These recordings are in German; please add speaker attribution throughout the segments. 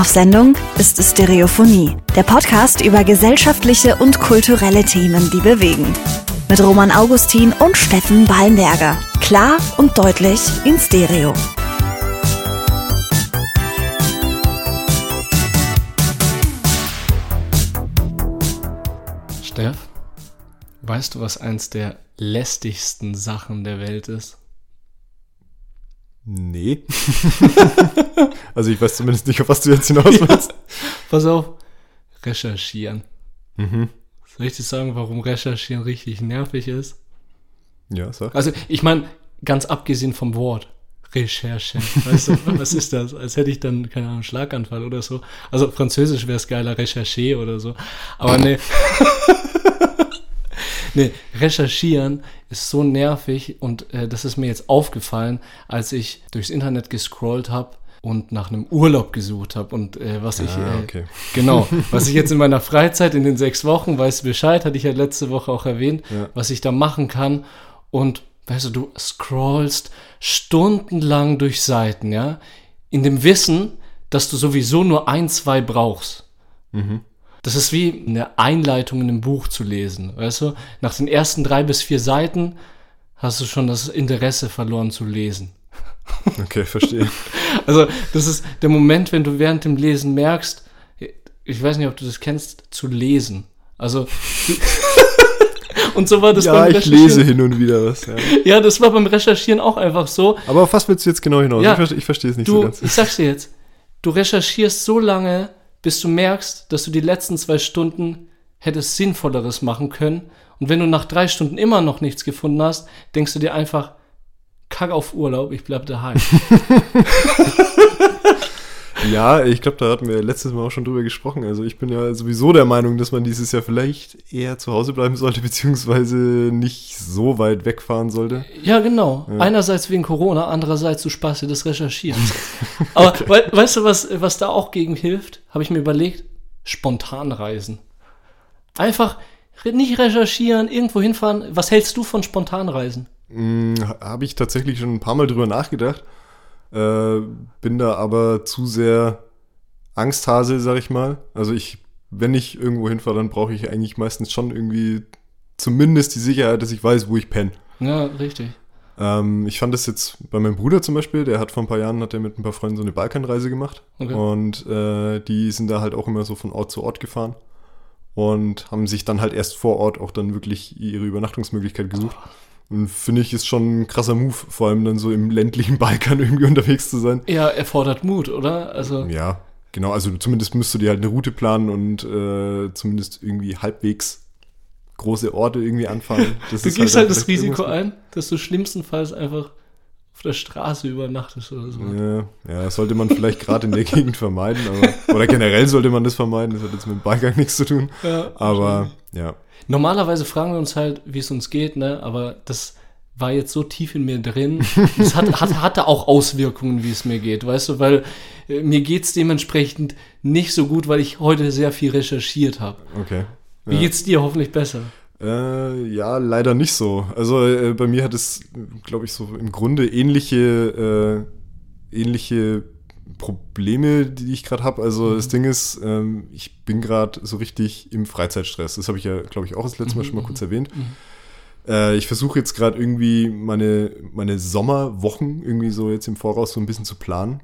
Speaker 1: Auf Sendung ist Stereophonie, der Podcast über gesellschaftliche und kulturelle Themen, die bewegen. Mit Roman Augustin und Steffen Ballenberger. Klar und deutlich in Stereo.
Speaker 2: Steff, weißt du, was eins der lästigsten Sachen der Welt ist?
Speaker 3: Nee. also ich weiß zumindest nicht, auf was du jetzt hinaus willst.
Speaker 2: Pass auf, recherchieren. Mhm. Soll ich dir sagen, warum recherchieren richtig nervig ist?
Speaker 3: Ja, sag.
Speaker 2: Also ich meine, ganz abgesehen vom Wort. Recherche. Weißt du, was ist das? Als hätte ich dann, keine Ahnung, Schlaganfall oder so. Also Französisch wäre es geiler, Recherche oder so. Aber nee. nee, recherchieren ist so nervig und äh, das ist mir jetzt aufgefallen, als ich durchs Internet gescrollt habe und nach einem Urlaub gesucht habe und äh, was ich
Speaker 3: Ah,
Speaker 2: äh,
Speaker 3: okay.
Speaker 2: genau was ich jetzt in meiner Freizeit in den sechs Wochen weiß Bescheid hatte ich ja letzte Woche auch erwähnt
Speaker 3: Ja.
Speaker 2: was ich da machen kann und weißt du du scrollst stundenlang durch Seiten ja in dem Wissen dass du sowieso nur ein zwei brauchst das ist wie eine Einleitung in einem Buch zu lesen, weißt du? Nach den ersten drei bis vier Seiten hast du schon das Interesse verloren zu lesen.
Speaker 3: Okay, verstehe.
Speaker 2: Also, das ist der Moment, wenn du während dem Lesen merkst, ich weiß nicht, ob du das kennst, zu lesen. Also, und so war das
Speaker 3: ja,
Speaker 2: beim
Speaker 3: ich
Speaker 2: Recherchieren.
Speaker 3: lese hin und wieder was. Ja.
Speaker 2: Ja, das war beim Recherchieren auch einfach so.
Speaker 3: Aber auf was willst du jetzt genau hinaus?
Speaker 2: Ja,
Speaker 3: ich, verstehe, ich verstehe es nicht so
Speaker 2: Du,
Speaker 3: ganz.
Speaker 2: ich sag's dir jetzt, du recherchierst so lange, bis du merkst, dass du die letzten zwei Stunden hättest Sinnvolleres machen können. Und wenn du nach drei Stunden immer noch nichts gefunden hast, denkst du dir einfach, kack auf Urlaub, ich bleib daheim.
Speaker 3: Ja, ich glaube, da hatten wir letztes Mal auch schon drüber gesprochen. Also ich bin ja sowieso der Meinung, dass man dieses Jahr vielleicht eher zu Hause bleiben sollte, beziehungsweise nicht so weit wegfahren sollte.
Speaker 2: ja, genau. Einerseits wegen Corona, andererseits du Spaß dir das Recherchieren. Aber wei weißt du, was, was da auch gegen hilft? Habe ich mir überlegt, spontan reisen. Einfach nicht recherchieren, irgendwo hinfahren. Was hältst du von Spontanreisen?
Speaker 3: Hm, Habe ich tatsächlich schon ein paar Mal drüber nachgedacht. Äh, bin da aber zu sehr Angsthase, sag ich mal. Also ich, wenn ich irgendwo hinfahre, dann brauche ich eigentlich meistens schon irgendwie zumindest die Sicherheit, dass ich weiß, wo ich penne.
Speaker 2: Ja, richtig.
Speaker 3: Ähm, ich fand das jetzt bei meinem Bruder zum Beispiel, der hat vor ein paar Jahren, hat er mit ein paar Freunden so eine Balkanreise gemacht.
Speaker 2: Okay.
Speaker 3: Und äh, die sind da halt auch immer so von Ort zu Ort gefahren. Und haben sich dann halt erst vor Ort auch dann wirklich ihre Übernachtungsmöglichkeit gesucht. Und finde ich, ist schon ein krasser Move, vor allem dann so im ländlichen Balkan irgendwie unterwegs zu sein.
Speaker 2: Ja, erfordert Mut, oder? Also,
Speaker 3: Ja, genau, also zumindest müsst du dir halt eine Route planen und äh, zumindest irgendwie halbwegs große Orte irgendwie anfahren. Das
Speaker 2: du gehst halt,
Speaker 3: dann
Speaker 2: das Risiko ein, dass du schlimmstenfalls einfach auf der Straße übernachtest oder so.
Speaker 3: Ja, ja, das sollte man vielleicht gerade in der Gegend vermeiden, aber, oder generell sollte man das vermeiden, das hat jetzt mit dem Beigang nichts zu tun.
Speaker 2: Ja,
Speaker 3: Aber ja,
Speaker 2: Normalerweise fragen wir uns halt, wie es uns geht, ne? Aber das war jetzt so tief in mir drin. Das hat, hat, hatte auch Auswirkungen, wie es mir geht, weißt du, weil äh, mir geht's dementsprechend nicht so gut, weil ich heute sehr viel recherchiert habe.
Speaker 3: okay.
Speaker 2: Wie
Speaker 3: Ja.
Speaker 2: geht's dir hoffentlich besser?
Speaker 3: Äh, ja, leider nicht so. Also äh, bei mir hat es, glaube ich, so im Grunde ähnliche, äh, ähnliche Probleme, die ich gerade habe. Also das Ding ist, ähm, ich bin gerade so richtig im Freizeitstress. Das habe ich ja, glaube ich, auch das letzte Mal schon mal kurz erwähnt. Äh, ich versuche jetzt gerade irgendwie meine, meine Sommerwochen irgendwie so jetzt im Voraus so ein bisschen zu planen.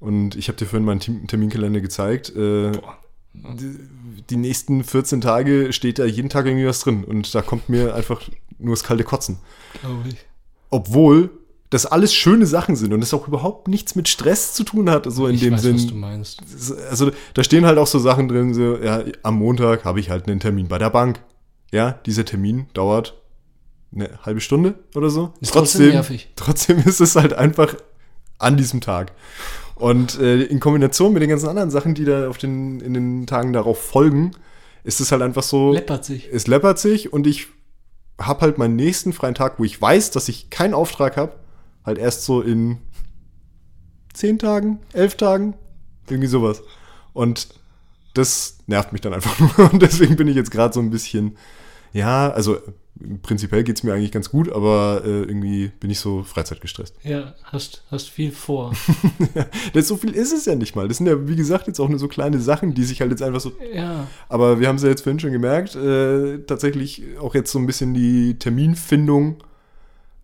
Speaker 3: Und ich habe dir vorhin meinen Term- Terminkalender gezeigt. Äh, die, die nächsten 14 Tage steht da jeden Tag irgendwie was drin. Und da kommt mir einfach nur das kalte Kotzen.
Speaker 2: Glaube ich.
Speaker 3: Obwohl das alles schöne Sachen sind und es auch überhaupt nichts mit Stress zu tun hat, so in
Speaker 2: Ich
Speaker 3: dem
Speaker 2: weiß,
Speaker 3: Sinn.
Speaker 2: was du meinst.
Speaker 3: Also da stehen halt auch so Sachen drin, so, ja, am Montag habe ich halt einen Termin bei der Bank. Ja, dieser Termin dauert eine halbe Stunde oder so.
Speaker 2: Ist trotzdem nervig.
Speaker 3: trotzdem ist es halt einfach an diesem Tag. Und äh, in Kombination mit den ganzen anderen Sachen, die da auf den, in den Tagen darauf folgen, ist es halt einfach so,
Speaker 2: Läppert sich.
Speaker 3: es läppert sich und ich habe halt meinen nächsten freien Tag, wo ich weiß, dass ich keinen Auftrag habe, halt erst so in zehn Tagen, elf Tagen, irgendwie sowas. Und das nervt mich dann einfach nur. Und deswegen bin ich jetzt gerade so ein bisschen, ja, also prinzipiell geht es mir eigentlich ganz gut, aber äh, irgendwie bin ich so freizeitgestresst.
Speaker 2: Ja, hast, hast viel vor.
Speaker 3: das, so viel ist es ja nicht mal. Das sind ja, wie gesagt, jetzt auch nur so kleine Sachen, die sich halt jetzt einfach so.
Speaker 2: Ja.
Speaker 3: Aber wir haben es ja jetzt vorhin schon gemerkt, äh, tatsächlich auch jetzt so ein bisschen die Terminfindung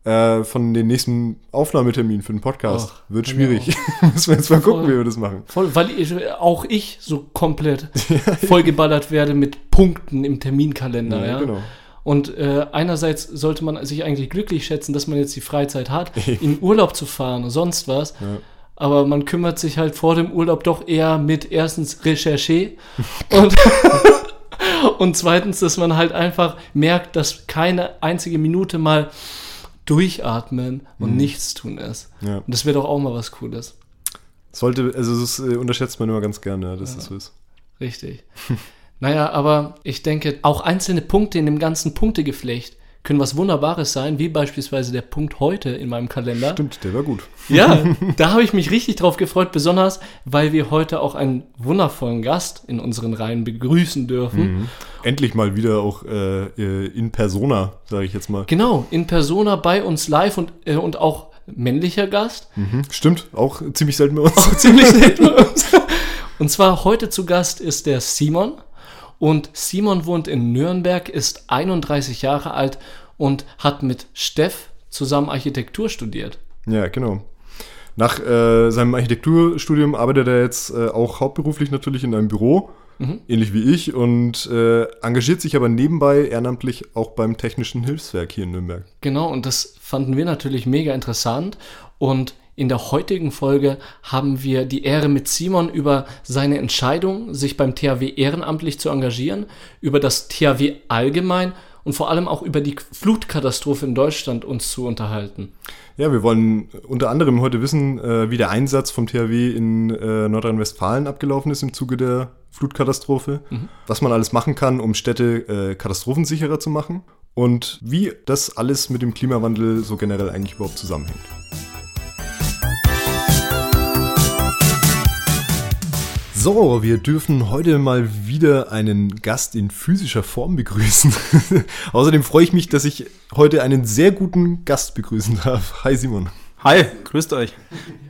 Speaker 3: äh, von den nächsten Aufnahmeterminen für den Podcast
Speaker 2: Ach,
Speaker 3: wird schwierig. Müssen wir jetzt mal gucken,
Speaker 2: Voll.
Speaker 3: wie wir das machen.
Speaker 2: Voll, weil ich, auch ich so komplett vollgeballert werde mit Punkten im Terminkalender. Ja,
Speaker 3: genau.
Speaker 2: Und äh, einerseits sollte man sich eigentlich glücklich schätzen, dass man jetzt die Freizeit hat, in Urlaub zu fahren und sonst was.
Speaker 3: Ja.
Speaker 2: Aber man kümmert sich halt vor dem Urlaub doch eher mit erstens Recherche und, und zweitens, dass man halt einfach merkt, dass keine einzige Minute mal durchatmen und nichts tun ist.
Speaker 3: Ja.
Speaker 2: Und das wäre doch auch mal was Cooles.
Speaker 3: Sollte, also das äh, unterschätzt man immer ganz gerne, dass das so ist.
Speaker 2: Richtig. naja, aber ich denke, auch einzelne Punkte in dem ganzen Punktegeflecht können was Wunderbares sein, wie beispielsweise der Punkt heute in meinem Kalender.
Speaker 3: Stimmt, der war gut.
Speaker 2: Ja, da habe ich mich richtig drauf gefreut, besonders weil wir heute auch einen wundervollen Gast in unseren Reihen begrüßen dürfen.
Speaker 3: Endlich mal wieder auch äh, äh, in Persona, sage ich jetzt mal.
Speaker 2: Genau, in Persona bei uns live und, äh, und auch männlicher Gast.
Speaker 3: Mhm. Stimmt, auch ziemlich selten bei uns.
Speaker 2: ziemlich selten bei uns. Und zwar heute zu Gast ist der Simon. Und Simon wohnt in Nürnberg, ist 31 Jahre alt und hat mit Steff zusammen Architektur studiert.
Speaker 3: Ja, genau. Nach äh, seinem Architekturstudium arbeitet er jetzt äh, auch hauptberuflich natürlich in einem Büro, ähnlich wie ich, und äh, engagiert sich aber nebenbei ehrenamtlich auch beim Technischen Hilfswerk hier in Nürnberg.
Speaker 2: Genau, und das fanden wir natürlich mega interessant. Und in der heutigen Folge haben wir die Ehre mit Simon über seine Entscheidung, sich beim THW ehrenamtlich zu engagieren, über das THW allgemein und vor allem auch über die Flutkatastrophe in Deutschland uns zu unterhalten.
Speaker 3: Ja, wir wollen unter anderem heute wissen, äh, wie der Einsatz vom THW in äh, Nordrhein-Westfalen abgelaufen ist im Zuge der Flutkatastrophe, was man alles machen kann, um Städte äh, katastrophensicherer zu machen und wie das alles mit dem Klimawandel so generell eigentlich überhaupt zusammenhängt. So, wir dürfen heute mal wieder einen Gast in physischer Form begrüßen. Außerdem freue ich mich, dass ich heute einen sehr guten Gast begrüßen darf. Hi Simon.
Speaker 4: Hi, grüßt euch.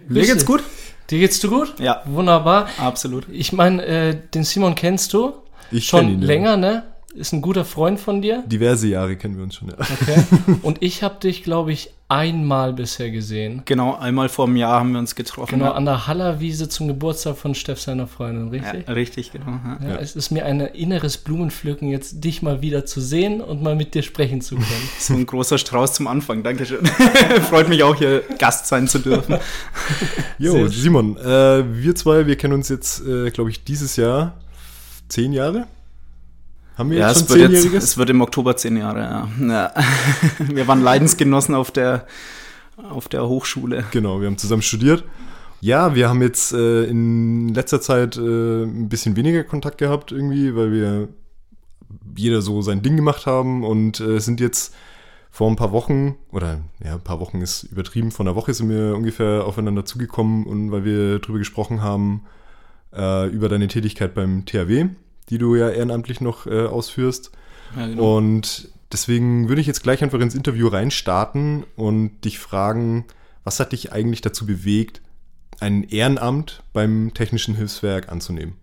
Speaker 4: Mir
Speaker 2: Grüß
Speaker 4: geht's
Speaker 2: dich.
Speaker 4: gut?
Speaker 2: Dir geht's du gut?
Speaker 4: Ja.
Speaker 2: Wunderbar.
Speaker 4: Absolut.
Speaker 2: Ich meine, äh, den Simon kennst du?
Speaker 3: Ich
Speaker 2: Schon
Speaker 3: kenn ihn, ja.
Speaker 2: länger, ne? Ist ein guter Freund von dir.
Speaker 3: Diverse Jahre kennen wir uns schon, ja.
Speaker 2: Okay. Und ich habe dich, glaube ich, einmal bisher gesehen.
Speaker 4: Genau, einmal vor einem Jahr haben wir uns getroffen.
Speaker 2: Genau,
Speaker 4: ja.
Speaker 2: an der Hallerwiese zum Geburtstag von Steff seiner Freundin, richtig?
Speaker 4: ja, richtig, genau. Ja.
Speaker 2: Ja, Es ist mir ein inneres Blumenpflücken, jetzt dich mal wieder zu sehen und mal mit dir sprechen zu können.
Speaker 4: So ein großer Strauß zum Anfang, Dankeschön. Freut mich auch, hier Gast sein zu dürfen.
Speaker 3: Jo, Simon, äh, wir zwei, wir kennen uns jetzt, äh, glaube ich, dieses Jahr zehn Jahre. Haben wir
Speaker 4: Ja,
Speaker 3: jetzt schon zehnjähriges?
Speaker 4: es wird im Oktober zehn Jahre, ja. ja. Wir waren Leidensgenossen auf der, auf der Hochschule.
Speaker 3: Genau, wir haben zusammen studiert. Ja, wir haben jetzt äh, in letzter Zeit äh, ein bisschen weniger Kontakt gehabt irgendwie, weil wir jeder so sein Ding gemacht haben und äh, sind jetzt vor ein paar Wochen, oder ja, ein paar Wochen ist übertrieben, vor einer Woche sind wir ungefähr aufeinander zugekommen und weil wir drüber gesprochen haben, äh, über deine Tätigkeit beim THW, die du ja ehrenamtlich noch äh, ausführst.
Speaker 4: Ja, genau.
Speaker 3: Und deswegen würde ich jetzt gleich einfach ins Interview reinstarten und dich fragen, was hat dich eigentlich dazu bewegt, ein Ehrenamt beim Technischen Hilfswerk anzunehmen?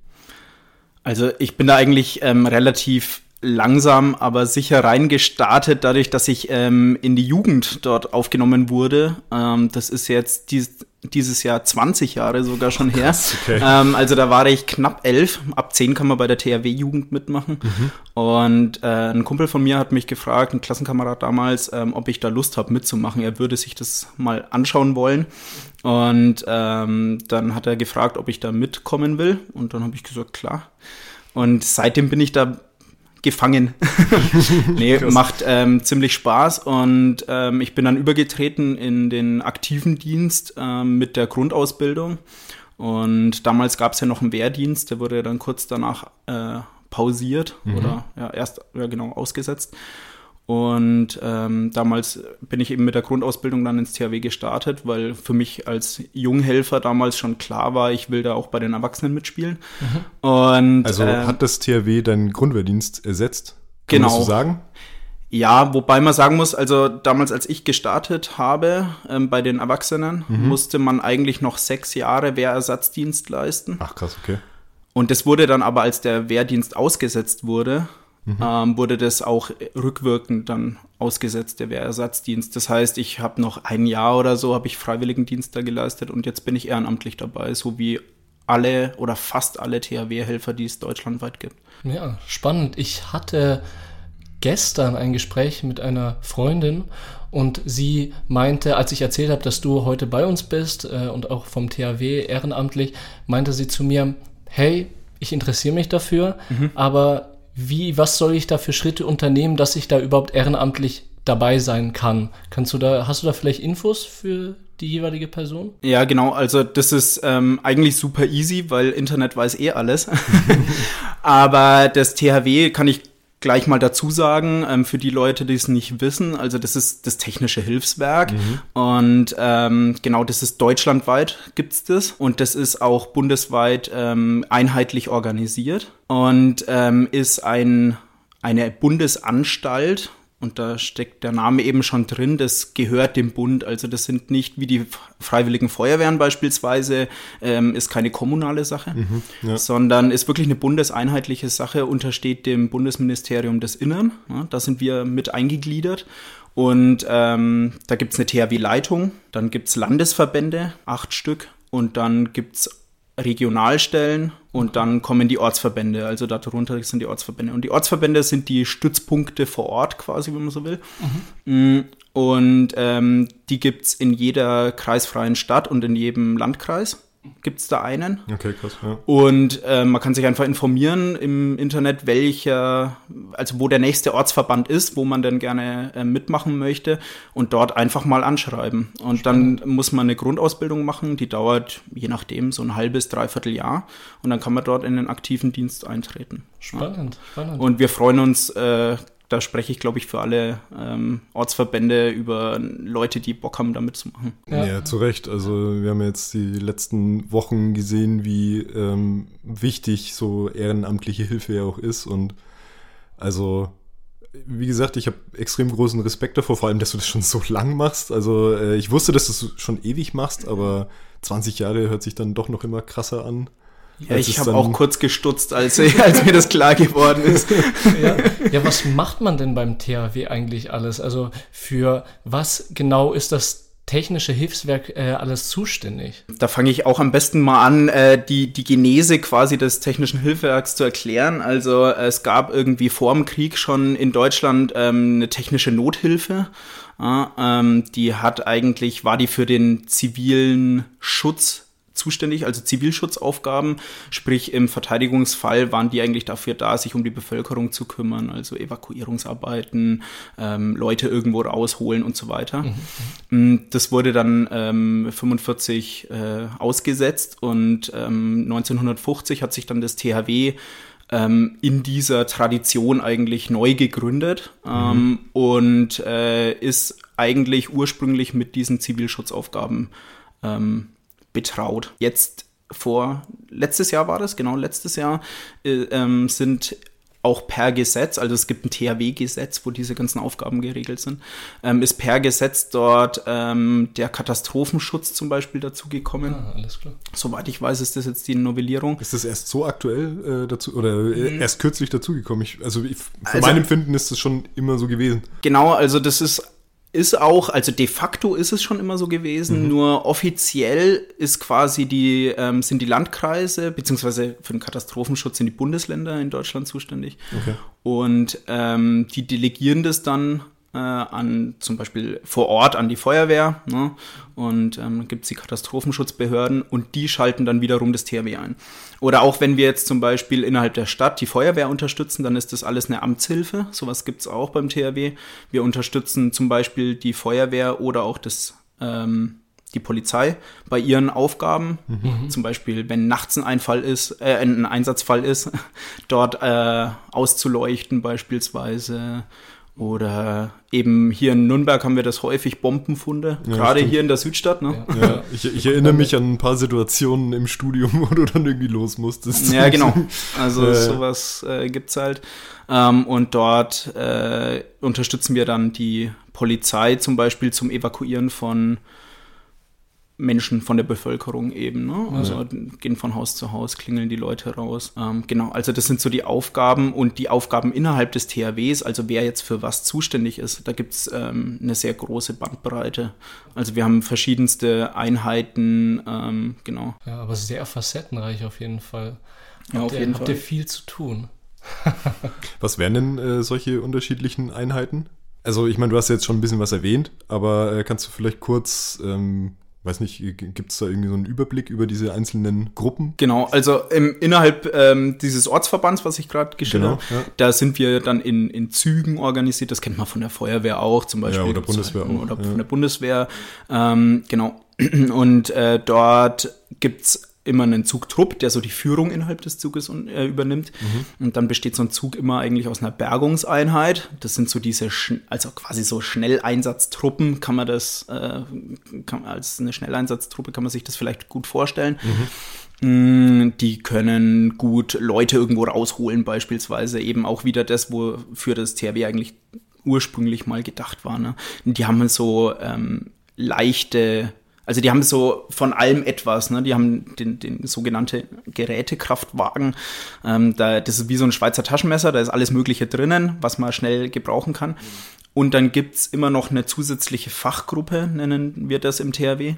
Speaker 4: Also ich bin da eigentlich ähm, relativ langsam, aber sicher reingestartet, dadurch, dass ich ähm, in die Jugend dort aufgenommen wurde. Ähm, das ist jetzt dies, dieses Jahr 20 Jahre sogar schon her.
Speaker 3: okay.
Speaker 4: Ähm, also da war ich knapp elf. Ab zehn kann man bei der THW-Jugend mitmachen. Und äh, ein Kumpel von mir hat mich gefragt, ein Klassenkamerad damals, ähm, ob ich da Lust habe mitzumachen. Er würde sich das mal anschauen wollen. Und ähm, dann hat er gefragt, ob ich da mitkommen will. Und dann habe ich gesagt, klar. Und seitdem bin ich da gefangen. nee, macht ähm, ziemlich Spaß und ähm, ich bin dann übergetreten in den aktiven Dienst ähm, mit der Grundausbildung. Und damals gab es ja noch einen Wehrdienst, der wurde dann kurz danach äh, pausiert oder ja, erst ja, genau ausgesetzt. Und ähm, damals bin ich eben mit der Grundausbildung dann ins THW gestartet, weil für mich als Junghelfer damals schon klar war, ich will da auch bei den Erwachsenen mitspielen. Und
Speaker 3: Also
Speaker 4: ähm,
Speaker 3: hat das THW deinen Grundwehrdienst ersetzt?
Speaker 4: genau.
Speaker 3: Kannst du sagen?
Speaker 4: Ja, wobei man sagen muss, also damals, als ich gestartet habe ähm, bei den Erwachsenen,
Speaker 3: Mhm.
Speaker 4: musste man eigentlich noch sechs Jahre Wehrersatzdienst leisten.
Speaker 3: Ach krass, okay.
Speaker 4: Und das wurde dann aber, als der Wehrdienst ausgesetzt wurde,
Speaker 3: Mhm.
Speaker 4: ähm, wurde das auch rückwirkend dann ausgesetzt, der Wehrersatzdienst. Das heißt, ich habe noch ein Jahr oder so, habe ich Freiwilligendienst da geleistet und jetzt bin ich ehrenamtlich dabei, so wie alle oder fast alle THW-Helfer, die es deutschlandweit gibt.
Speaker 2: Ja, spannend. Ich hatte gestern ein Gespräch mit einer Freundin und sie meinte, als ich erzählt habe, dass du heute bei uns bist äh, und auch vom THW ehrenamtlich, meinte sie zu mir, hey, ich interessiere mich dafür, aber wie, was soll ich da für Schritte unternehmen, dass ich da überhaupt ehrenamtlich dabei sein kann? Kannst du da, hast du da vielleicht Infos für die jeweilige Person?
Speaker 4: Ja, genau. Also das ist ähm, eigentlich super easy, weil Internet weiß eh alles. Aber das THW kann ich gleich mal dazu sagen, ähm, für die Leute, die es nicht wissen, also das ist das technische Hilfswerk und ähm, genau das ist deutschlandweit gibt's das und das ist auch bundesweit ähm, einheitlich organisiert und ähm, ist ein eine Bundesanstalt und da steckt der Name eben schon drin, das gehört dem Bund. Also das sind nicht wie die Freiwilligen Feuerwehren beispielsweise, ähm, ist keine kommunale Sache,
Speaker 3: ja.
Speaker 4: sondern ist wirklich eine bundeseinheitliche Sache, untersteht dem Bundesministerium des Innern. Ja, da sind wir mit eingegliedert. Und ähm, da gibt's eine THW-Leitung, dann gibt's Landesverbände, acht Stück, und dann gibt's Regionalstellen und dann kommen die Ortsverbände. Also darunter sind die Ortsverbände. Und die Ortsverbände sind die Stützpunkte vor Ort quasi, wenn man so will. Mm, Und ähm, die gibt's in jeder kreisfreien Stadt und in jedem Landkreis. Gibt's da einen.
Speaker 3: Okay, krass, ja.
Speaker 4: Und äh, man kann sich einfach informieren im Internet, welcher, also wo der nächste Ortsverband ist, wo man denn gerne äh, mitmachen möchte und dort einfach mal anschreiben. Und dann muss man eine Grundausbildung machen, die dauert je nachdem so ein halbes, dreiviertel Jahr und dann kann man dort in den aktiven Dienst eintreten.
Speaker 2: Spannend, spannend.
Speaker 4: Und wir freuen uns, äh, da spreche ich glaube ich für alle ähm, Ortsverbände über Leute, die Bock haben, da mitzumachen.
Speaker 3: Ja.
Speaker 2: Ja.
Speaker 3: zu Recht. Also wir haben jetzt die letzten Wochen gesehen, wie ähm, wichtig so ehrenamtliche Hilfe ja auch ist. Und also, wie gesagt, ich habe extrem großen Respekt davor, vor allem, dass du das schon so lang machst. Also äh, ich wusste, dass du es schon ewig machst, aber 20 Jahre hört sich dann doch noch immer krasser an.
Speaker 4: Ja, ich habe auch kurz gestutzt, als, als mir das klar geworden ist.
Speaker 2: Ja. ja, was macht man denn beim THW eigentlich alles? Also für was genau ist das technische Hilfswerk äh, alles zuständig?
Speaker 4: Da fange ich auch am besten mal an, äh, die, die Genese quasi des technischen Hilfswerks zu erklären. Also äh, es gab irgendwie vor dem Krieg schon in Deutschland ähm, eine technische Nothilfe. Ja, ähm, die hat eigentlich, war die für den zivilen Schutz zuständig, also Zivilschutzaufgaben, sprich im Verteidigungsfall waren die eigentlich dafür da, sich um die Bevölkerung zu kümmern, also Evakuierungsarbeiten, ähm, Leute irgendwo rausholen und so weiter. Mm, Das wurde dann ähm, 45 äh, ausgesetzt und ähm, 1950 hat sich dann das THW ähm, in dieser Tradition eigentlich neu gegründet ähm, und äh, ist eigentlich ursprünglich mit diesen Zivilschutzaufgaben ähm, betraut. Jetzt vor, letztes Jahr war das, genau letztes Jahr, äh, ähm, sind auch per Gesetz, also es gibt ein THW-Gesetz, wo diese ganzen Aufgaben geregelt sind, ähm, ist per Gesetz dort ähm, der Katastrophenschutz zum Beispiel dazugekommen.
Speaker 2: Ah, alles klar.
Speaker 4: Soweit ich weiß, ist das jetzt die Novellierung.
Speaker 3: Ist das erst so aktuell äh, dazu oder äh, erst kürzlich dazugekommen? Also ich, für
Speaker 4: Mhm. Also-
Speaker 3: mein Empfinden ist das schon immer so gewesen.
Speaker 4: Genau, also das ist ist auch, also de facto ist es schon immer so gewesen, nur offiziell ist quasi die, ähm, sind die Landkreise, beziehungsweise für den Katastrophenschutz sind die Bundesländer in Deutschland zuständig.
Speaker 3: Okay.
Speaker 4: Und ähm, die delegieren das dann äh, an zum Beispiel vor Ort an die Feuerwehr ne? und ähm, gibt es die Katastrophenschutzbehörden und die schalten dann wiederum das THW ein. Oder auch wenn wir jetzt zum Beispiel innerhalb der Stadt die Feuerwehr unterstützen, dann ist das alles eine Amtshilfe. Sowas gibt es auch beim THW. Wir unterstützen zum Beispiel die Feuerwehr oder auch das ähm, die Polizei bei ihren Aufgaben, zum Beispiel wenn nachts ein Einfall ist, äh, ein Einsatzfall ist, dort äh, auszuleuchten beispielsweise Oder eben hier in Nürnberg haben wir das häufig Bombenfunde,
Speaker 3: Ja,
Speaker 4: gerade
Speaker 3: stimmt.
Speaker 4: hier in der Südstadt. Ne?
Speaker 3: Ja, ich, ich erinnere mich an ein paar Situationen im Studium, wo du dann irgendwie los musstest.
Speaker 4: Ja, genau. Also
Speaker 3: Äh.
Speaker 4: sowas äh, gibt's halt. Ähm, und dort äh, unterstützen wir dann die Polizei zum Beispiel zum Evakuieren von Menschen von der Bevölkerung eben. Ne? Also gehen von Haus zu Haus, klingeln die Leute raus. Ähm, genau, also das sind so die Aufgaben und die Aufgaben innerhalb des THWs, also wer jetzt für was zuständig ist. Da gibt's ähm, eine sehr große Bandbreite. Also wir haben verschiedenste Einheiten, ähm, genau.
Speaker 2: Ja, aber sehr facettenreich auf jeden Fall.
Speaker 4: Ja,
Speaker 2: Habt
Speaker 4: auf
Speaker 2: ihr,
Speaker 4: jeden
Speaker 2: habt
Speaker 4: Fall.
Speaker 2: ihr viel zu tun.
Speaker 3: Was wären denn äh, solche unterschiedlichen Einheiten? Also ich meine, du hast jetzt schon ein bisschen was erwähnt, aber äh, kannst du vielleicht kurz, ähm, weiß nicht, gibt es da irgendwie so einen Überblick über diese einzelnen Gruppen?
Speaker 4: Genau, also im, innerhalb ähm, dieses Ortsverbands, was ich gerade geschildert
Speaker 3: Genau,
Speaker 4: habe,
Speaker 3: ja.
Speaker 4: da sind wir dann in, in Zügen organisiert. Das kennt man von der Feuerwehr auch, zum Beispiel.
Speaker 3: Ja, oder Bundeswehr auch,
Speaker 4: Oder
Speaker 3: ja.
Speaker 4: von der Bundeswehr. Ähm, genau. Und äh, dort gibt's immer einen Zugtrupp, der so die Führung innerhalb des Zuges un- äh, übernimmt.
Speaker 3: Mhm.
Speaker 4: Und dann besteht so ein Zug immer eigentlich aus einer Bergungseinheit. Das sind so diese, also quasi so Schnelleinsatztruppen, kann man das, äh, kann, als eine Schnelleinsatztruppe kann man sich das vielleicht gut vorstellen. Mm, Die können gut Leute irgendwo rausholen, beispielsweise eben auch wieder das, wofür das THW eigentlich ursprünglich mal gedacht war. Ne? Die haben so ähm, leichte, also die haben so von allem etwas. Ne? Die haben den, den sogenannte Gerätekraftwagen. Ähm, da, das ist wie so ein Schweizer Taschenmesser, da ist alles Mögliche drinnen, was man schnell gebrauchen kann. Und dann gibt's immer noch eine zusätzliche Fachgruppe, nennen wir das im THW.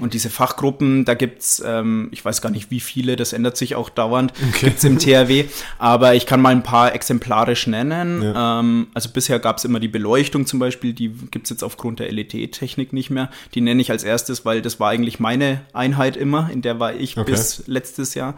Speaker 4: Und diese Fachgruppen, da gibt's, ähm, ich weiß gar nicht wie viele, das ändert sich auch dauernd, gibt's im THW. Aber ich kann mal ein paar exemplarisch nennen. Ähm, also bisher gab's immer die Beleuchtung zum Beispiel, die gibt's jetzt aufgrund der LED-Technik nicht mehr. Die nenne ich als erstes, weil das war eigentlich meine Einheit immer, in der war ich
Speaker 3: Okay.
Speaker 4: bis letztes Jahr.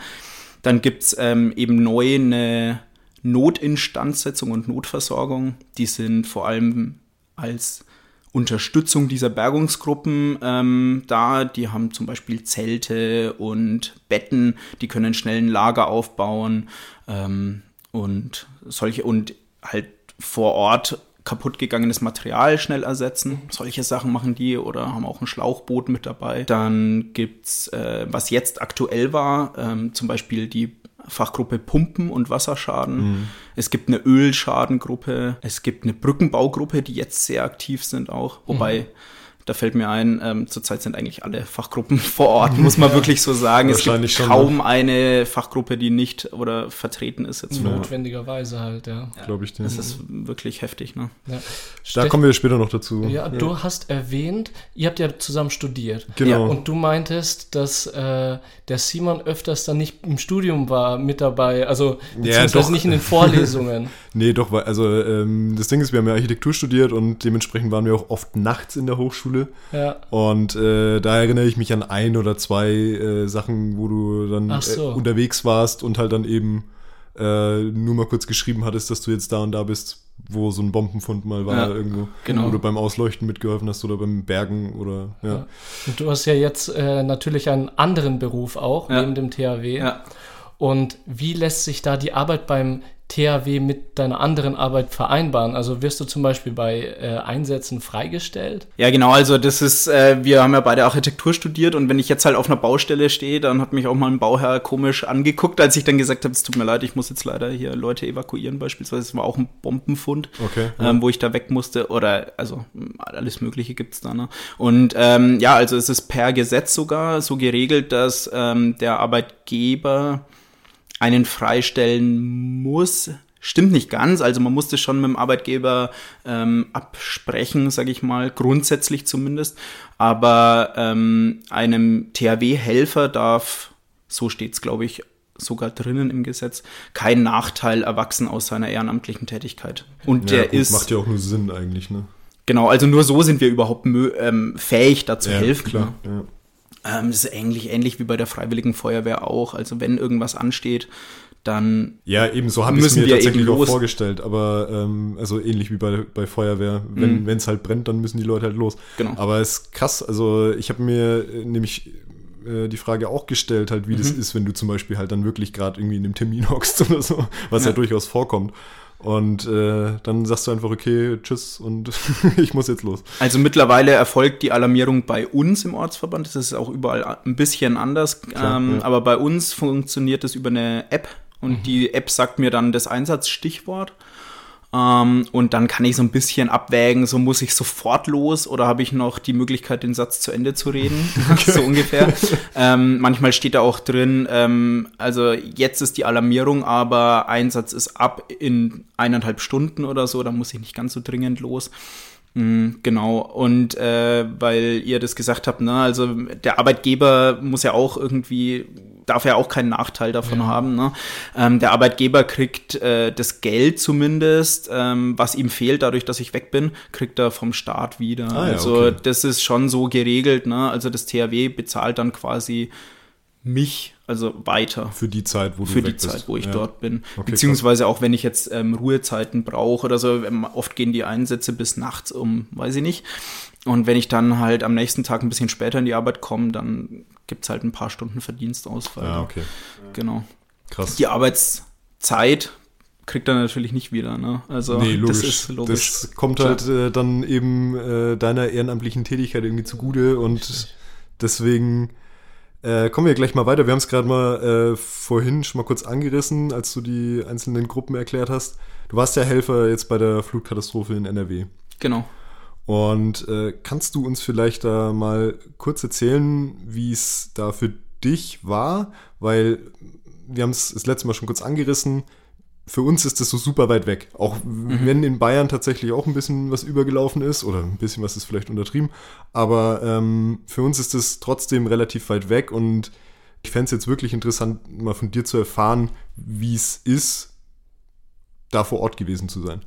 Speaker 4: Dann gibt's ähm, eben neu eine Notinstandsetzung und Notversorgung. Die sind vor allem als Unterstützung dieser Bergungsgruppen ähm, da. Die haben zum Beispiel Zelte und Betten, die können schnell ein Lager aufbauen ähm, und solche und halt vor Ort kaputtgegangenes Material schnell ersetzen. Solche Sachen machen die oder haben auch ein Schlauchboot mit dabei. Dann gibt's, äh, was jetzt aktuell war, ähm, zum Beispiel die Fachgruppe Pumpen und Wasserschaden. Es gibt eine Ölschadengruppe. Es gibt eine Brückenbaugruppe, die jetzt sehr aktiv sind auch. Wobei, da fällt mir ein, ähm, zurzeit sind eigentlich alle Fachgruppen vor Ort, muss man wirklich so sagen. Es gibt
Speaker 3: Wahrscheinlich schon,
Speaker 4: kaum eine Fachgruppe, die nicht oder vertreten ist jetzt vor Ort.
Speaker 2: Notwendigerweise halt, ja.
Speaker 3: Glaube ich dir.
Speaker 4: Das ist wirklich heftig, ne?
Speaker 2: ja.
Speaker 3: Da kommen wir später noch dazu.
Speaker 2: Ja, du hast erwähnt, ihr habt ja zusammen studiert.
Speaker 3: Genau.
Speaker 4: Ja,
Speaker 2: Und du meintest, dass äh, der Simon öfters dann nicht im Studium war mit dabei, also beziehungsweise
Speaker 3: doch.
Speaker 2: nicht in den Vorlesungen.
Speaker 3: Nee, doch, weil, also ähm, das Ding ist, wir haben ja Architektur studiert und dementsprechend waren wir auch oft nachts in der Hochschule.
Speaker 2: Ja.
Speaker 3: Und äh, da erinnere ich mich an ein oder zwei äh, Sachen, wo du dann
Speaker 2: so.
Speaker 3: äh, unterwegs warst und halt dann eben äh, nur mal kurz geschrieben hattest, dass du jetzt da und da bist, wo so ein Bombenfund mal war
Speaker 4: Ja,
Speaker 3: irgendwo.
Speaker 4: genau.
Speaker 3: Wo du beim Ausleuchten mitgeholfen hast oder beim Bergen oder ja.
Speaker 2: Und du hast ja jetzt äh, natürlich einen anderen Beruf auch,
Speaker 4: Ja.
Speaker 2: neben dem THW.
Speaker 4: Ja.
Speaker 2: Und wie lässt sich da die Arbeit beim THW mit deiner anderen Arbeit vereinbaren? Also wirst du zum Beispiel bei äh, Einsätzen freigestellt?
Speaker 4: Ja, genau, also das ist, äh, wir haben ja beide Architektur studiert und wenn ich jetzt halt auf einer Baustelle stehe, dann hat mich auch mal ein Bauherr komisch angeguckt, als ich dann gesagt habe, es tut mir leid, ich muss jetzt leider hier Leute evakuieren beispielsweise. Es war auch ein Bombenfund,
Speaker 3: Okay, ja.
Speaker 4: ähm, wo ich da weg musste oder also alles Mögliche gibt's da. Ne? Und ähm, ja, also es ist per Gesetz sogar so geregelt, dass ähm, der Arbeitgeber einen freistellen muss. Stimmt nicht ganz, also man musste schon mit dem Arbeitgeber ähm, absprechen, sage ich mal, grundsätzlich zumindest. Aber ähm, einem THW-Helfer darf, so steht's, glaube ich, sogar drinnen im Gesetz, kein Nachteil erwachsen aus seiner ehrenamtlichen Tätigkeit. Und
Speaker 3: Ja,
Speaker 4: der
Speaker 3: gut,
Speaker 4: ist
Speaker 3: macht ja auch nur Sinn eigentlich, ne?
Speaker 4: genau, also nur so sind wir überhaupt ähm, fähig, da zu
Speaker 3: Ja,
Speaker 4: helfen.
Speaker 3: klar.
Speaker 4: Ne?
Speaker 3: Ja.
Speaker 4: Ähm, das ist ähnlich, ähnlich wie bei der Freiwilligen Feuerwehr auch. Also wenn irgendwas ansteht, dann
Speaker 3: Ja, eben so habe ich es mir
Speaker 4: wir
Speaker 3: tatsächlich auch vorgestellt, aber ähm, also ähnlich wie bei, bei Feuerwehr. Wenn
Speaker 4: Mhm.
Speaker 3: es halt brennt, dann müssen die Leute halt los.
Speaker 4: Genau.
Speaker 3: Aber es ist krass, also ich habe mir äh, nämlich äh, die Frage auch gestellt, halt, wie das
Speaker 4: Mhm.
Speaker 3: ist, wenn du zum Beispiel halt dann wirklich gerade irgendwie in einem Termin hockst oder so, was ja,
Speaker 4: Ja.
Speaker 3: durchaus vorkommt. Und äh, dann sagst du einfach, okay, tschüss und ich muss jetzt los.
Speaker 4: Also mittlerweile erfolgt die Alarmierung bei uns im Ortsverband. Das ist auch überall ein bisschen anders.
Speaker 3: Klar,
Speaker 4: ähm,
Speaker 3: ja.
Speaker 4: Aber bei uns funktioniert das über eine App und die App sagt mir dann das Einsatzstichwort. Ähm, und dann kann ich so ein bisschen abwägen, so muss ich sofort los oder habe ich noch die Möglichkeit, den Satz zu Ende zu reden, so ungefähr. ähm, manchmal steht da auch drin, ähm, also jetzt ist die Alarmierung, aber Einsatz ist ab in eineinhalb Stunden oder so, da muss ich nicht ganz so dringend los. Mm, Genau, und äh, weil ihr das gesagt habt, ne, also der Arbeitgeber muss ja auch irgendwie, darf ja auch keinen Nachteil davon haben. Ne? Ähm, der Arbeitgeber kriegt äh, das Geld zumindest, ähm, was ihm fehlt, dadurch, dass ich weg bin, kriegt er vom Staat wieder.
Speaker 3: Ah ja,
Speaker 4: also
Speaker 3: okay.
Speaker 4: das ist schon so geregelt, ne? Also das THW bezahlt dann quasi mich, also weiter
Speaker 3: Für die Zeit, wo du
Speaker 4: für die
Speaker 3: bist.
Speaker 4: Zeit, wo ich
Speaker 3: Ja.
Speaker 4: dort bin.
Speaker 3: Okay,
Speaker 4: Beziehungsweise auch wenn ich jetzt ähm, Ruhezeiten brauche oder so, ähm, oft gehen die Einsätze bis nachts um, weiß ich nicht. Und wenn ich dann halt am nächsten Tag ein bisschen später in die Arbeit komme, dann gibt's halt ein paar Stunden Verdienstausfall.
Speaker 3: Ja, okay.
Speaker 4: Genau.
Speaker 3: Krass.
Speaker 4: Die Arbeitszeit kriegt er natürlich nicht wieder, ne? Also
Speaker 3: nee, logisch.
Speaker 4: das ist logisch.
Speaker 3: Das kommt halt äh, dann eben äh, deiner ehrenamtlichen Tätigkeit irgendwie zugute und deswegen äh, kommen wir gleich mal weiter. Wir haben es gerade mal äh, vorhin schon mal kurz angerissen, als du die einzelnen Gruppen erklärt hast. Du warst ja Helfer jetzt bei der Flutkatastrophe in NRW.
Speaker 4: genau.
Speaker 3: Und äh, kannst du uns vielleicht da mal kurz erzählen, wie es da für dich war? Weil wir haben es das letzte Mal schon kurz angerissen. Für uns ist das so super weit weg. Auch wenn in Bayern tatsächlich auch ein bisschen was übergelaufen ist oder ein bisschen was ist vielleicht untertrieben. Aber ähm, für uns ist es trotzdem relativ weit weg und ich fände es jetzt wirklich interessant, mal von dir zu erfahren, wie es ist, da vor Ort gewesen zu sein.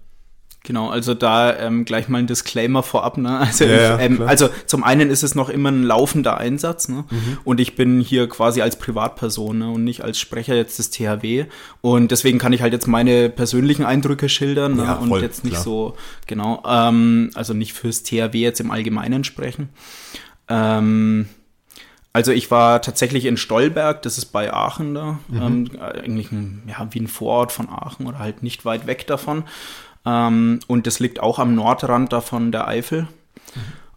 Speaker 4: Genau, also da ähm, gleich mal ein Disclaimer vorab. Ne? Also,
Speaker 3: Ja,
Speaker 4: ich, ähm, also zum einen ist es noch immer ein laufender Einsatz ne?
Speaker 3: Mhm.
Speaker 4: und ich bin hier quasi als Privatperson ne? und nicht als Sprecher jetzt des THW und deswegen kann ich halt jetzt meine persönlichen Eindrücke schildern ne?
Speaker 3: Ja,
Speaker 4: und
Speaker 3: voll,
Speaker 4: jetzt nicht
Speaker 3: klar.
Speaker 4: so, genau, ähm, also nicht fürs THW jetzt im Allgemeinen sprechen. Ähm, also ich war tatsächlich in Stolberg, das ist bei Aachen da, ähm, eigentlich ein, ja, wie ein Vorort von Aachen oder halt nicht weit weg davon. Ähm, und das liegt auch am Nordrand davon der Eifel.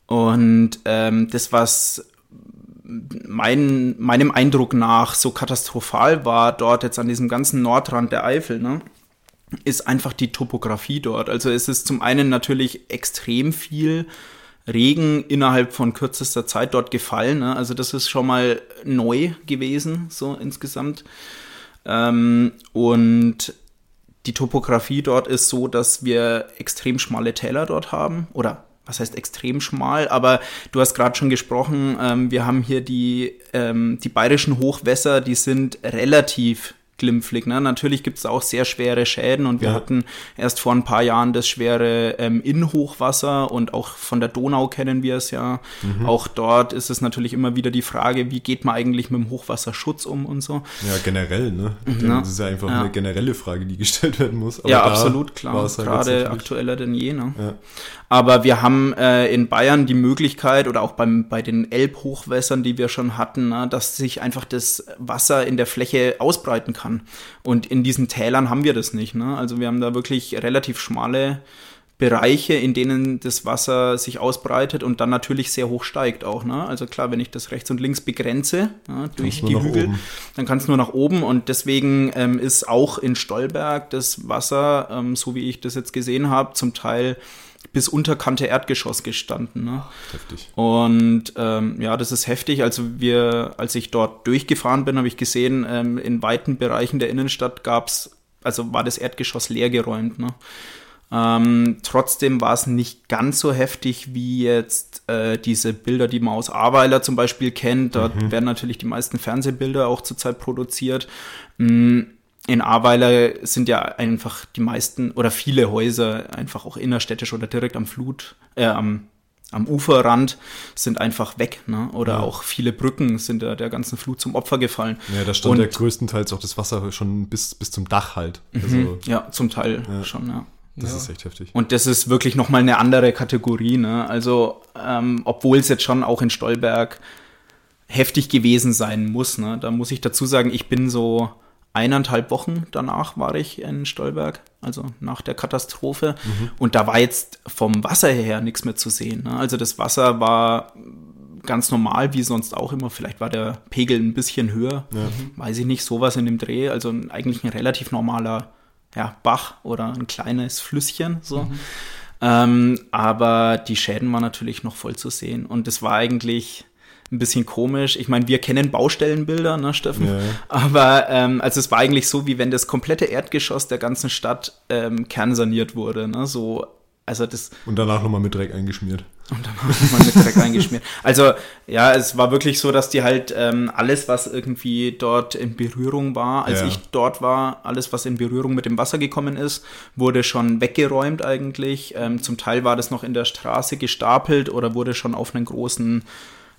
Speaker 4: Und ähm, das, was mein, meinem Eindruck nach so katastrophal war dort jetzt an diesem ganzen Nordrand der Eifel, ne? ist einfach die Topografie dort. Also es ist zum einen natürlich extrem viel Regen innerhalb von kürzester Zeit dort gefallen. Ne? Also das ist schon mal neu gewesen, so insgesamt. Ähm, und die Topografie dort ist so, dass wir extrem schmale Täler dort haben. Oder was heißt extrem schmal? Aber du hast gerade schon gesprochen, ähm, wir haben hier die, ähm, die bayerischen Hochwässer, die sind relativ glimpflich. Ne? Natürlich gibt es auch sehr schwere Schäden und wir
Speaker 3: Ja.
Speaker 4: hatten erst vor ein paar Jahren das schwere ähm, Innenhochwasser und auch von der Donau kennen wir es ja. Auch dort ist es natürlich immer wieder die Frage, wie geht man eigentlich mit dem Hochwasserschutz um und so.
Speaker 3: Ja, generell, ne? Ich denke,
Speaker 4: Ja.
Speaker 3: Das ist ja einfach
Speaker 4: Ja.
Speaker 3: eine generelle Frage, die gestellt werden muss. Aber
Speaker 4: ja, absolut, klar. Gerade aktueller denn je. Ne? Aber wir haben äh, in Bayern die Möglichkeit oder auch beim, bei den Elbhochwässern, die wir schon hatten, na, dass sich einfach das Wasser in der Fläche ausbreiten kann. Und in diesen Tälern haben wir das nicht. Ne? Also wir haben da wirklich relativ schmale Bereiche, in denen das Wasser sich ausbreitet und dann natürlich sehr hoch steigt auch. Ne? Also klar, wenn ich das rechts und links begrenze ja, durch
Speaker 3: nur
Speaker 4: die Hügel,
Speaker 3: oben.
Speaker 4: dann kann es nur nach oben und deswegen ähm, ist auch in Stolberg das Wasser, ähm, so wie ich das jetzt gesehen habe, zum Teil bis unter Kante Erdgeschoss gestanden. Ne?
Speaker 3: Heftig.
Speaker 4: Und ähm, ja, das ist heftig. Also wir, als ich dort durchgefahren bin, habe ich gesehen, ähm, in weiten Bereichen der Innenstadt gab's, also war das Erdgeschoss leergeräumt. Ne? Ähm, trotzdem war es nicht ganz so heftig wie jetzt äh, diese Bilder, die man aus Ahrweiler zum Beispiel kennt. Dort werden natürlich die meisten Fernsehbilder auch zurzeit produziert. Mm, In Ahrweiler sind ja einfach die meisten oder viele Häuser einfach auch innerstädtisch oder direkt am Flut, äh, am, am Uferrand sind einfach weg. Ne? Oder auch viele Brücken sind der, der ganzen Flut zum Opfer gefallen.
Speaker 3: Ja, da stand
Speaker 4: Und-
Speaker 3: ja größtenteils auch das Wasser schon bis, bis zum Dach halt. Also,
Speaker 4: Ja, zum Teil schon, ja.
Speaker 3: das ist echt heftig.
Speaker 4: Und das ist wirklich nochmal eine andere Kategorie. Ne? Also, ähm, obwohl es jetzt schon auch in Stolberg heftig gewesen sein muss, ne? da muss ich dazu sagen, ich bin so eineinhalb Wochen danach war ich in Stolberg, also nach der Katastrophe. Mhm. Und da war jetzt vom Wasser her nichts mehr zu sehen. Ne? Also das Wasser war ganz normal, wie sonst auch immer. Vielleicht war der Pegel ein bisschen höher, ja. weiß ich nicht, sowas in dem Dreh. Also eigentlich ein relativ normaler ja, Bach oder ein kleines Flüsschen. So. Mhm. Ähm, aber die Schäden waren natürlich noch voll zu sehen. Und es war eigentlich ein bisschen komisch. Ich meine, wir kennen Baustellenbilder, ne, Steffen? Ja. Aber ähm, also es war eigentlich so, wie wenn das komplette Erdgeschoss der ganzen Stadt ähm, kernsaniert wurde. Ne? So, also das.
Speaker 3: Und danach nochmal mit Dreck eingeschmiert.
Speaker 4: Und dann nochmal mit Dreck eingeschmiert. Also ja, es war wirklich so, dass die halt ähm, alles, was irgendwie dort in Berührung war, als ja. ich dort war, alles, was in Berührung mit dem Wasser gekommen ist, wurde schon weggeräumt eigentlich. Ähm, zum Teil war das noch in der Straße gestapelt oder wurde schon auf einen großen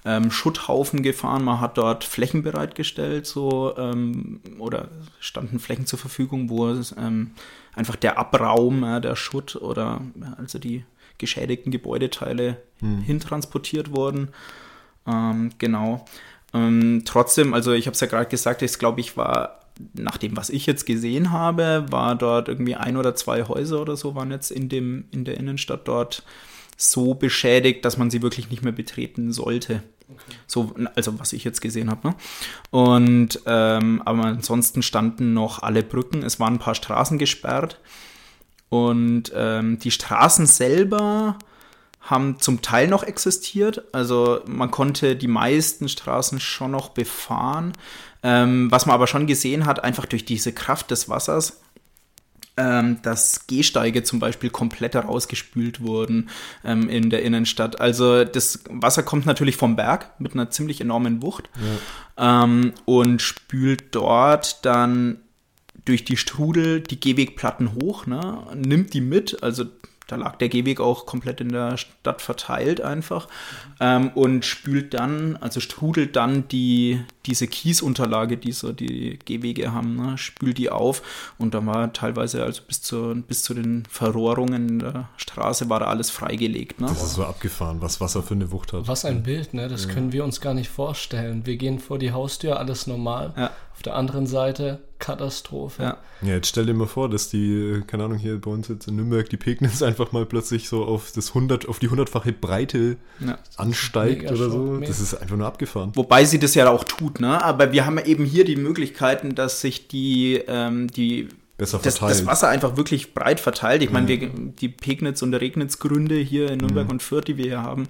Speaker 4: ähm, Schutthaufen gefahren. Man hat dort Flächen bereitgestellt, so ähm, oder standen Flächen zur Verfügung, wo es, ähm, einfach der Abraum, äh, der Schutt oder also die geschädigten Gebäudeteile hm. hintransportiert wurden. Ähm, genau. Ähm, trotzdem, also ich habe es ja gerade gesagt, ich glaube, ich war nach dem, was ich jetzt gesehen habe, war dort irgendwie ein oder zwei Häuser oder so waren jetzt in dem in der Innenstadt dort so beschädigt, dass man sie wirklich nicht mehr betreten sollte. So, also was ich jetzt gesehen habe. Ne? Und ähm, aber ansonsten standen noch alle Brücken. Es waren ein paar Straßen gesperrt. Und ähm, die Straßen selber haben zum Teil noch existiert. Also man konnte die meisten Straßen schon noch befahren. Ähm, was man aber schon gesehen hat, einfach durch diese Kraft des Wassers, ähm, dass Gehsteige zum Beispiel komplett herausgespült wurden ähm, in der Innenstadt. Also das Wasser kommt natürlich vom Berg mit einer ziemlich enormen Wucht ja. ähm, und spült dort dann durch die Strudel die Gehwegplatten hoch, ne, nimmt die mit, also da lag der Gehweg auch komplett in der Stadt verteilt einfach ähm, und spült dann, also strudelt dann die, diese Kiesunterlage, die so die Gehwege haben, ne, spült die auf und da war teilweise, also bis zu, bis zu den Verrohrungen in der Straße war da alles freigelegt. Ne?
Speaker 3: Das ist so abgefahren, was Wasser für eine Wucht hat.
Speaker 2: Was ein Bild, ne? das ja. können wir uns gar nicht vorstellen. Wir gehen vor die Haustür, alles normal. Ja. Auf der anderen Seite Katastrophe.
Speaker 3: Ja. ja, jetzt stell dir mal vor, dass die, keine Ahnung, hier bei uns jetzt in Nürnberg, die Pegnitz einfach mal plötzlich so auf das 100, auf die hundertfache Breite ja. ansteigt mega oder so. Mega. Das ist einfach nur abgefahren.
Speaker 4: Wobei sie das ja auch tut, ne? Aber wir haben eben hier die Möglichkeiten, dass sich die, ähm, die
Speaker 3: Besser
Speaker 4: das, das, Wasser einfach wirklich breit verteilt. Ich meine, wir, die Pegnitz- und Regnitzgründe hier in Nürnberg mhm. und Fürth, die wir hier haben,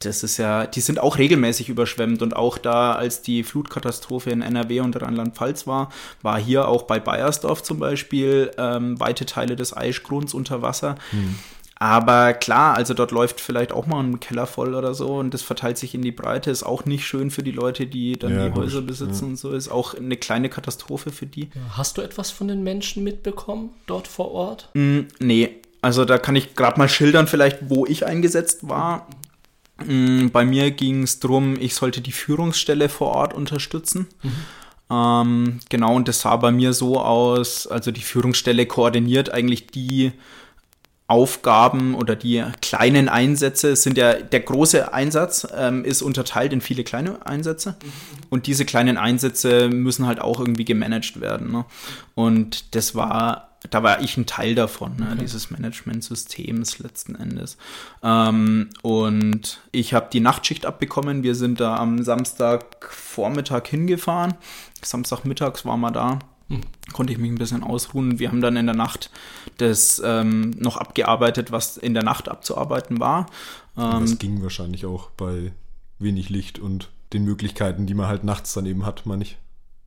Speaker 4: das ist ja, die sind auch regelmäßig überschwemmt und auch da, als die Flutkatastrophe in NRW und Rheinland-Pfalz war, war hier auch bei Bayersdorf zum Beispiel ähm, weite Teile des Eichgrunds unter Wasser. Hm. Aber klar, also dort läuft vielleicht auch mal ein Keller voll oder so und das verteilt sich in die Breite. Ist auch nicht schön für die Leute, die dann ja, die Häuser besitzen ja. und so. Ist auch eine kleine Katastrophe für die.
Speaker 2: Hast du etwas von den Menschen mitbekommen dort vor Ort?
Speaker 4: Mm, nee. Also da kann ich gerade mal schildern, vielleicht, wo ich eingesetzt war. Mm, bei mir ging es darum, ich sollte die Führungsstelle vor Ort unterstützen. Mhm. Ähm, genau, und das sah bei mir so aus, also die Führungsstelle koordiniert eigentlich die Aufgaben oder die kleinen Einsätze sind ja, der große Einsatz ähm, ist unterteilt in viele kleine Einsätze mhm. und diese kleinen Einsätze müssen halt auch irgendwie gemanagt werden. Ne? Und das war da war ich ein Teil davon, ne, okay. dieses Management-Systems letzten Endes. Ähm, und ich habe die Nachtschicht abbekommen. Wir sind da am Samstagvormittag hingefahren. Samstagmittags waren wir da. Hm. Konnte ich mich ein bisschen ausruhen. Wir haben dann in der Nacht das ähm, noch abgearbeitet, was in der Nacht abzuarbeiten war.
Speaker 3: Ähm, das ging wahrscheinlich auch bei wenig Licht und den Möglichkeiten, die man halt nachts dann eben hat, meine ich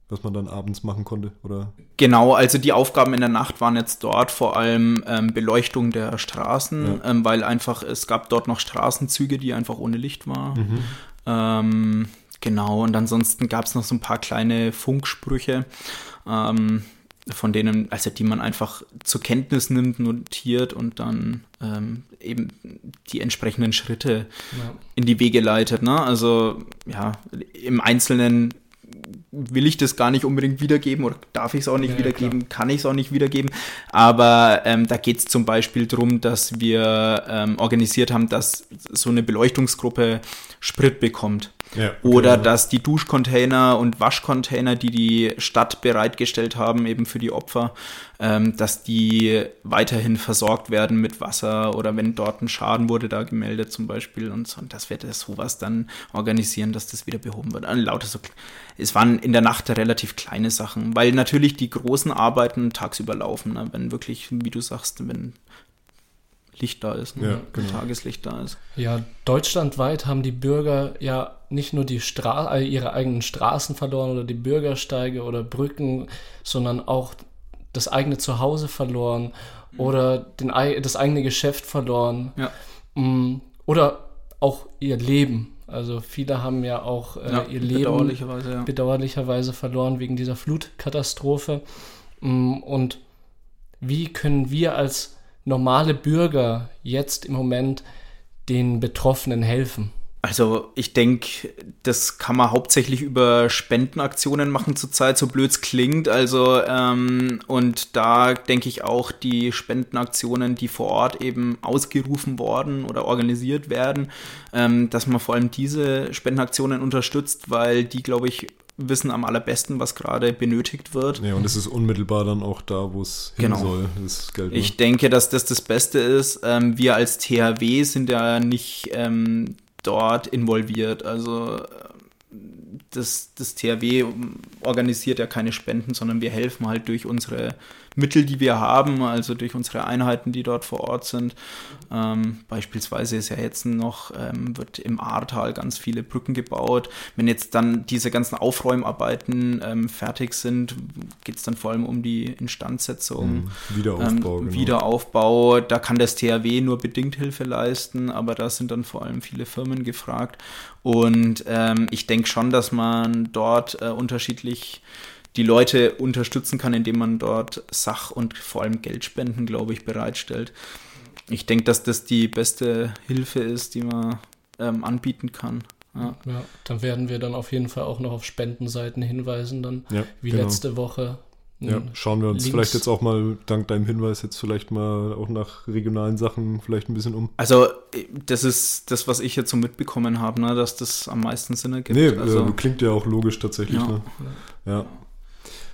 Speaker 3: was man dann abends machen konnte, oder?
Speaker 4: Genau, also die Aufgaben in der Nacht waren jetzt dort vor allem ähm, Beleuchtung der Straßen, ja. ähm, weil einfach es gab dort noch Straßenzüge, die einfach ohne Licht waren. Mhm. Ähm, genau, und ansonsten gab es noch so ein paar kleine Funksprüche, ähm, von denen, also die man einfach zur Kenntnis nimmt, notiert und dann ähm, eben die entsprechenden Schritte ja. in die Wege leitet. Ne? Also ja, im Einzelnen will ich das gar nicht unbedingt wiedergeben oder darf ich es auch nicht ja, wiedergeben, klar. kann ich es auch nicht wiedergeben. Aber ähm, da geht es zum Beispiel darum, dass wir ähm, organisiert haben, dass so eine Beleuchtungsgruppe Sprit bekommt.
Speaker 3: Ja, okay,
Speaker 4: Oder
Speaker 3: also-
Speaker 4: dass die Duschcontainer und Waschcontainer, die die Stadt bereitgestellt haben, eben für die Opfer, ähm, dass die weiterhin versorgt werden mit Wasser oder wenn dort ein Schaden wurde, da gemeldet zum Beispiel und so. Und dass wir das sowas dann organisieren, dass das wieder behoben wird. Also lauter so, es waren in der Nacht relativ kleine Sachen, weil natürlich die großen Arbeiten tagsüber laufen, ne? wenn wirklich, wie du sagst, wenn Licht da ist, ne?
Speaker 3: Ja, genau.
Speaker 4: Tageslicht da ist.
Speaker 2: Ja, deutschlandweit haben die Bürger ja nicht nur die Stra äh, ihre eigenen Straßen verloren oder die Bürgersteige oder Brücken, sondern auch das eigene Zuhause verloren oder den, das eigene Geschäft verloren
Speaker 4: Ja.
Speaker 2: Mm, oder auch ihr Leben. Also viele haben ja auch äh,
Speaker 4: Ja,
Speaker 2: ihr Leben
Speaker 4: bedauerlicherweise, ja.
Speaker 2: bedauerlicherweise verloren wegen dieser Flutkatastrophe. Mm, Und wie können wir als normale Bürger jetzt im Moment den Betroffenen helfen?
Speaker 4: Also ich denke, das kann man hauptsächlich über Spendenaktionen machen zurzeit, so blöd es klingt. Also ähm, und da denke ich auch die Spendenaktionen, die vor Ort eben ausgerufen worden oder organisiert werden, ähm, dass man vor allem diese Spendenaktionen unterstützt, weil die, glaube ich, wissen am allerbesten, was gerade benötigt wird.
Speaker 3: Ja, und es ist unmittelbar dann auch da, wo es hin
Speaker 4: Genau.
Speaker 3: soll, das Geld. ne?
Speaker 4: Ich denke, dass das das Beste ist. Ähm, wir als THW sind ja nicht ähm, dort involviert. Also äh, das, das THW organisiert ja keine Spenden, sondern wir helfen halt durch unsere Mittel, die wir haben, also durch unsere Einheiten, die dort vor Ort sind. Ähm, beispielsweise ist ja jetzt noch, ähm, wird im Ahrtal ganz viele Brücken gebaut. Wenn jetzt dann diese ganzen Aufräumarbeiten ähm, fertig sind, geht es dann vor allem um die Instandsetzung.
Speaker 3: Mhm. Wiederaufbau,
Speaker 4: Ähm,
Speaker 3: genau.
Speaker 4: Wiederaufbau, da kann das THW nur bedingt Hilfe leisten, aber da sind dann vor allem viele Firmen gefragt. Und ähm, ich denke schon, dass man dort äh, unterschiedlich die Leute unterstützen kann, indem man dort Sach- und vor allem Geldspenden, glaube ich, bereitstellt. Ich denke, dass das die beste Hilfe ist, die man ähm, anbieten kann. Ja.
Speaker 2: Ja, dann werden wir dann auf jeden Fall auch noch auf Spendenseiten hinweisen, dann
Speaker 3: Ja,
Speaker 2: wie
Speaker 3: genau.
Speaker 2: letzte Woche.
Speaker 3: Ja,
Speaker 2: Mm,
Speaker 3: schauen wir uns
Speaker 2: Links.
Speaker 3: vielleicht jetzt auch mal, dank deinem Hinweis, jetzt vielleicht mal auch nach regionalen Sachen vielleicht ein bisschen um.
Speaker 4: Also, äh, das ist das, was ich jetzt so mitbekommen habe, ne, dass das am meisten Sinn ergibt.
Speaker 3: Nee,
Speaker 4: also,
Speaker 3: äh, klingt ja auch logisch tatsächlich.
Speaker 4: Ja.
Speaker 3: Ne? Ja.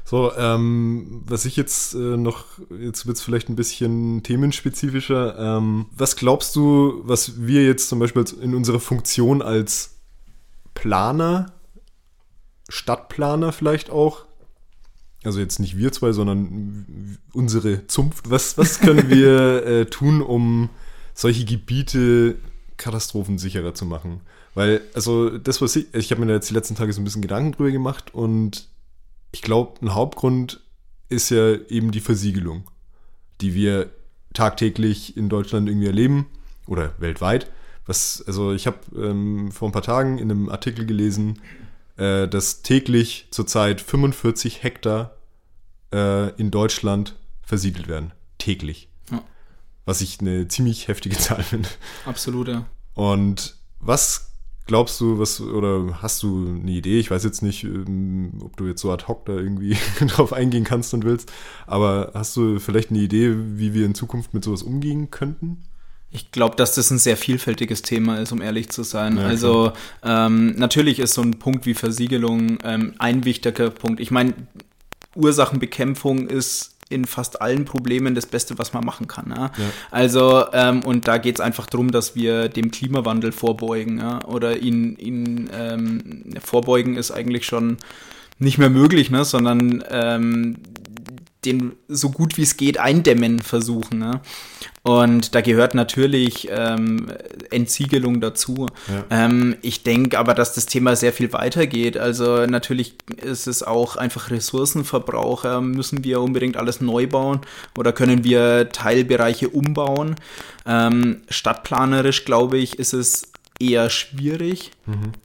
Speaker 3: So, ähm, was ich jetzt äh, noch, jetzt wird es vielleicht ein bisschen themenspezifischer. Ähm, was glaubst du, was wir jetzt zum Beispiel in unserer Funktion als Planer, Stadtplaner vielleicht auch, also jetzt nicht wir zwei, sondern unsere Zunft, was, was können wir äh, tun, um solche Gebiete katastrophensicherer zu machen? Weil, also das, was ich, ich habe mir da jetzt die letzten Tage so ein bisschen Gedanken drüber gemacht und ich glaube, ein Hauptgrund ist ja eben die Versiegelung, die wir tagtäglich in Deutschland irgendwie erleben oder weltweit. Was, also ich habe ähm, vor ein paar Tagen in einem Artikel gelesen, äh, dass täglich zurzeit 45 Hektar äh, in Deutschland versiegelt werden. Täglich.
Speaker 4: Ja.
Speaker 3: Was ich eine ziemlich heftige Zahl finde.
Speaker 4: Absolut, ja.
Speaker 3: Und was glaubst du, was, oder hast du eine Idee? Ich weiß jetzt nicht, ähm, ob du jetzt so ad hoc da irgendwie drauf eingehen kannst und willst, aber hast du vielleicht eine Idee, wie wir in Zukunft mit sowas umgehen könnten?
Speaker 4: Ich glaube, dass das ein sehr vielfältiges Thema ist, um ehrlich zu sein.
Speaker 3: Ja,
Speaker 4: also ähm, natürlich ist so ein Punkt wie Versiegelung ähm, ein wichtiger Punkt. Ich meine, Ursachenbekämpfung ist in fast allen Problemen das Beste, was man machen kann. Ja? Also, ähm, und da geht es einfach darum, dass wir dem Klimawandel vorbeugen. Ja? Oder ihn, ihn ähm, vorbeugen ist eigentlich schon nicht mehr möglich, ne? sondern ähm, den so gut wie es geht eindämmen versuchen. Ne? Und da gehört natürlich ähm, Entsiegelung dazu.
Speaker 3: Ja.
Speaker 4: Ähm, ich denke aber, dass das Thema sehr viel weiter geht. Also natürlich ist es auch einfach Ressourcenverbrauch. Ähm, Müssen wir unbedingt alles neu bauen oder können wir Teilbereiche umbauen? Ähm, stadtplanerisch, glaube ich, ist es eher schwierig,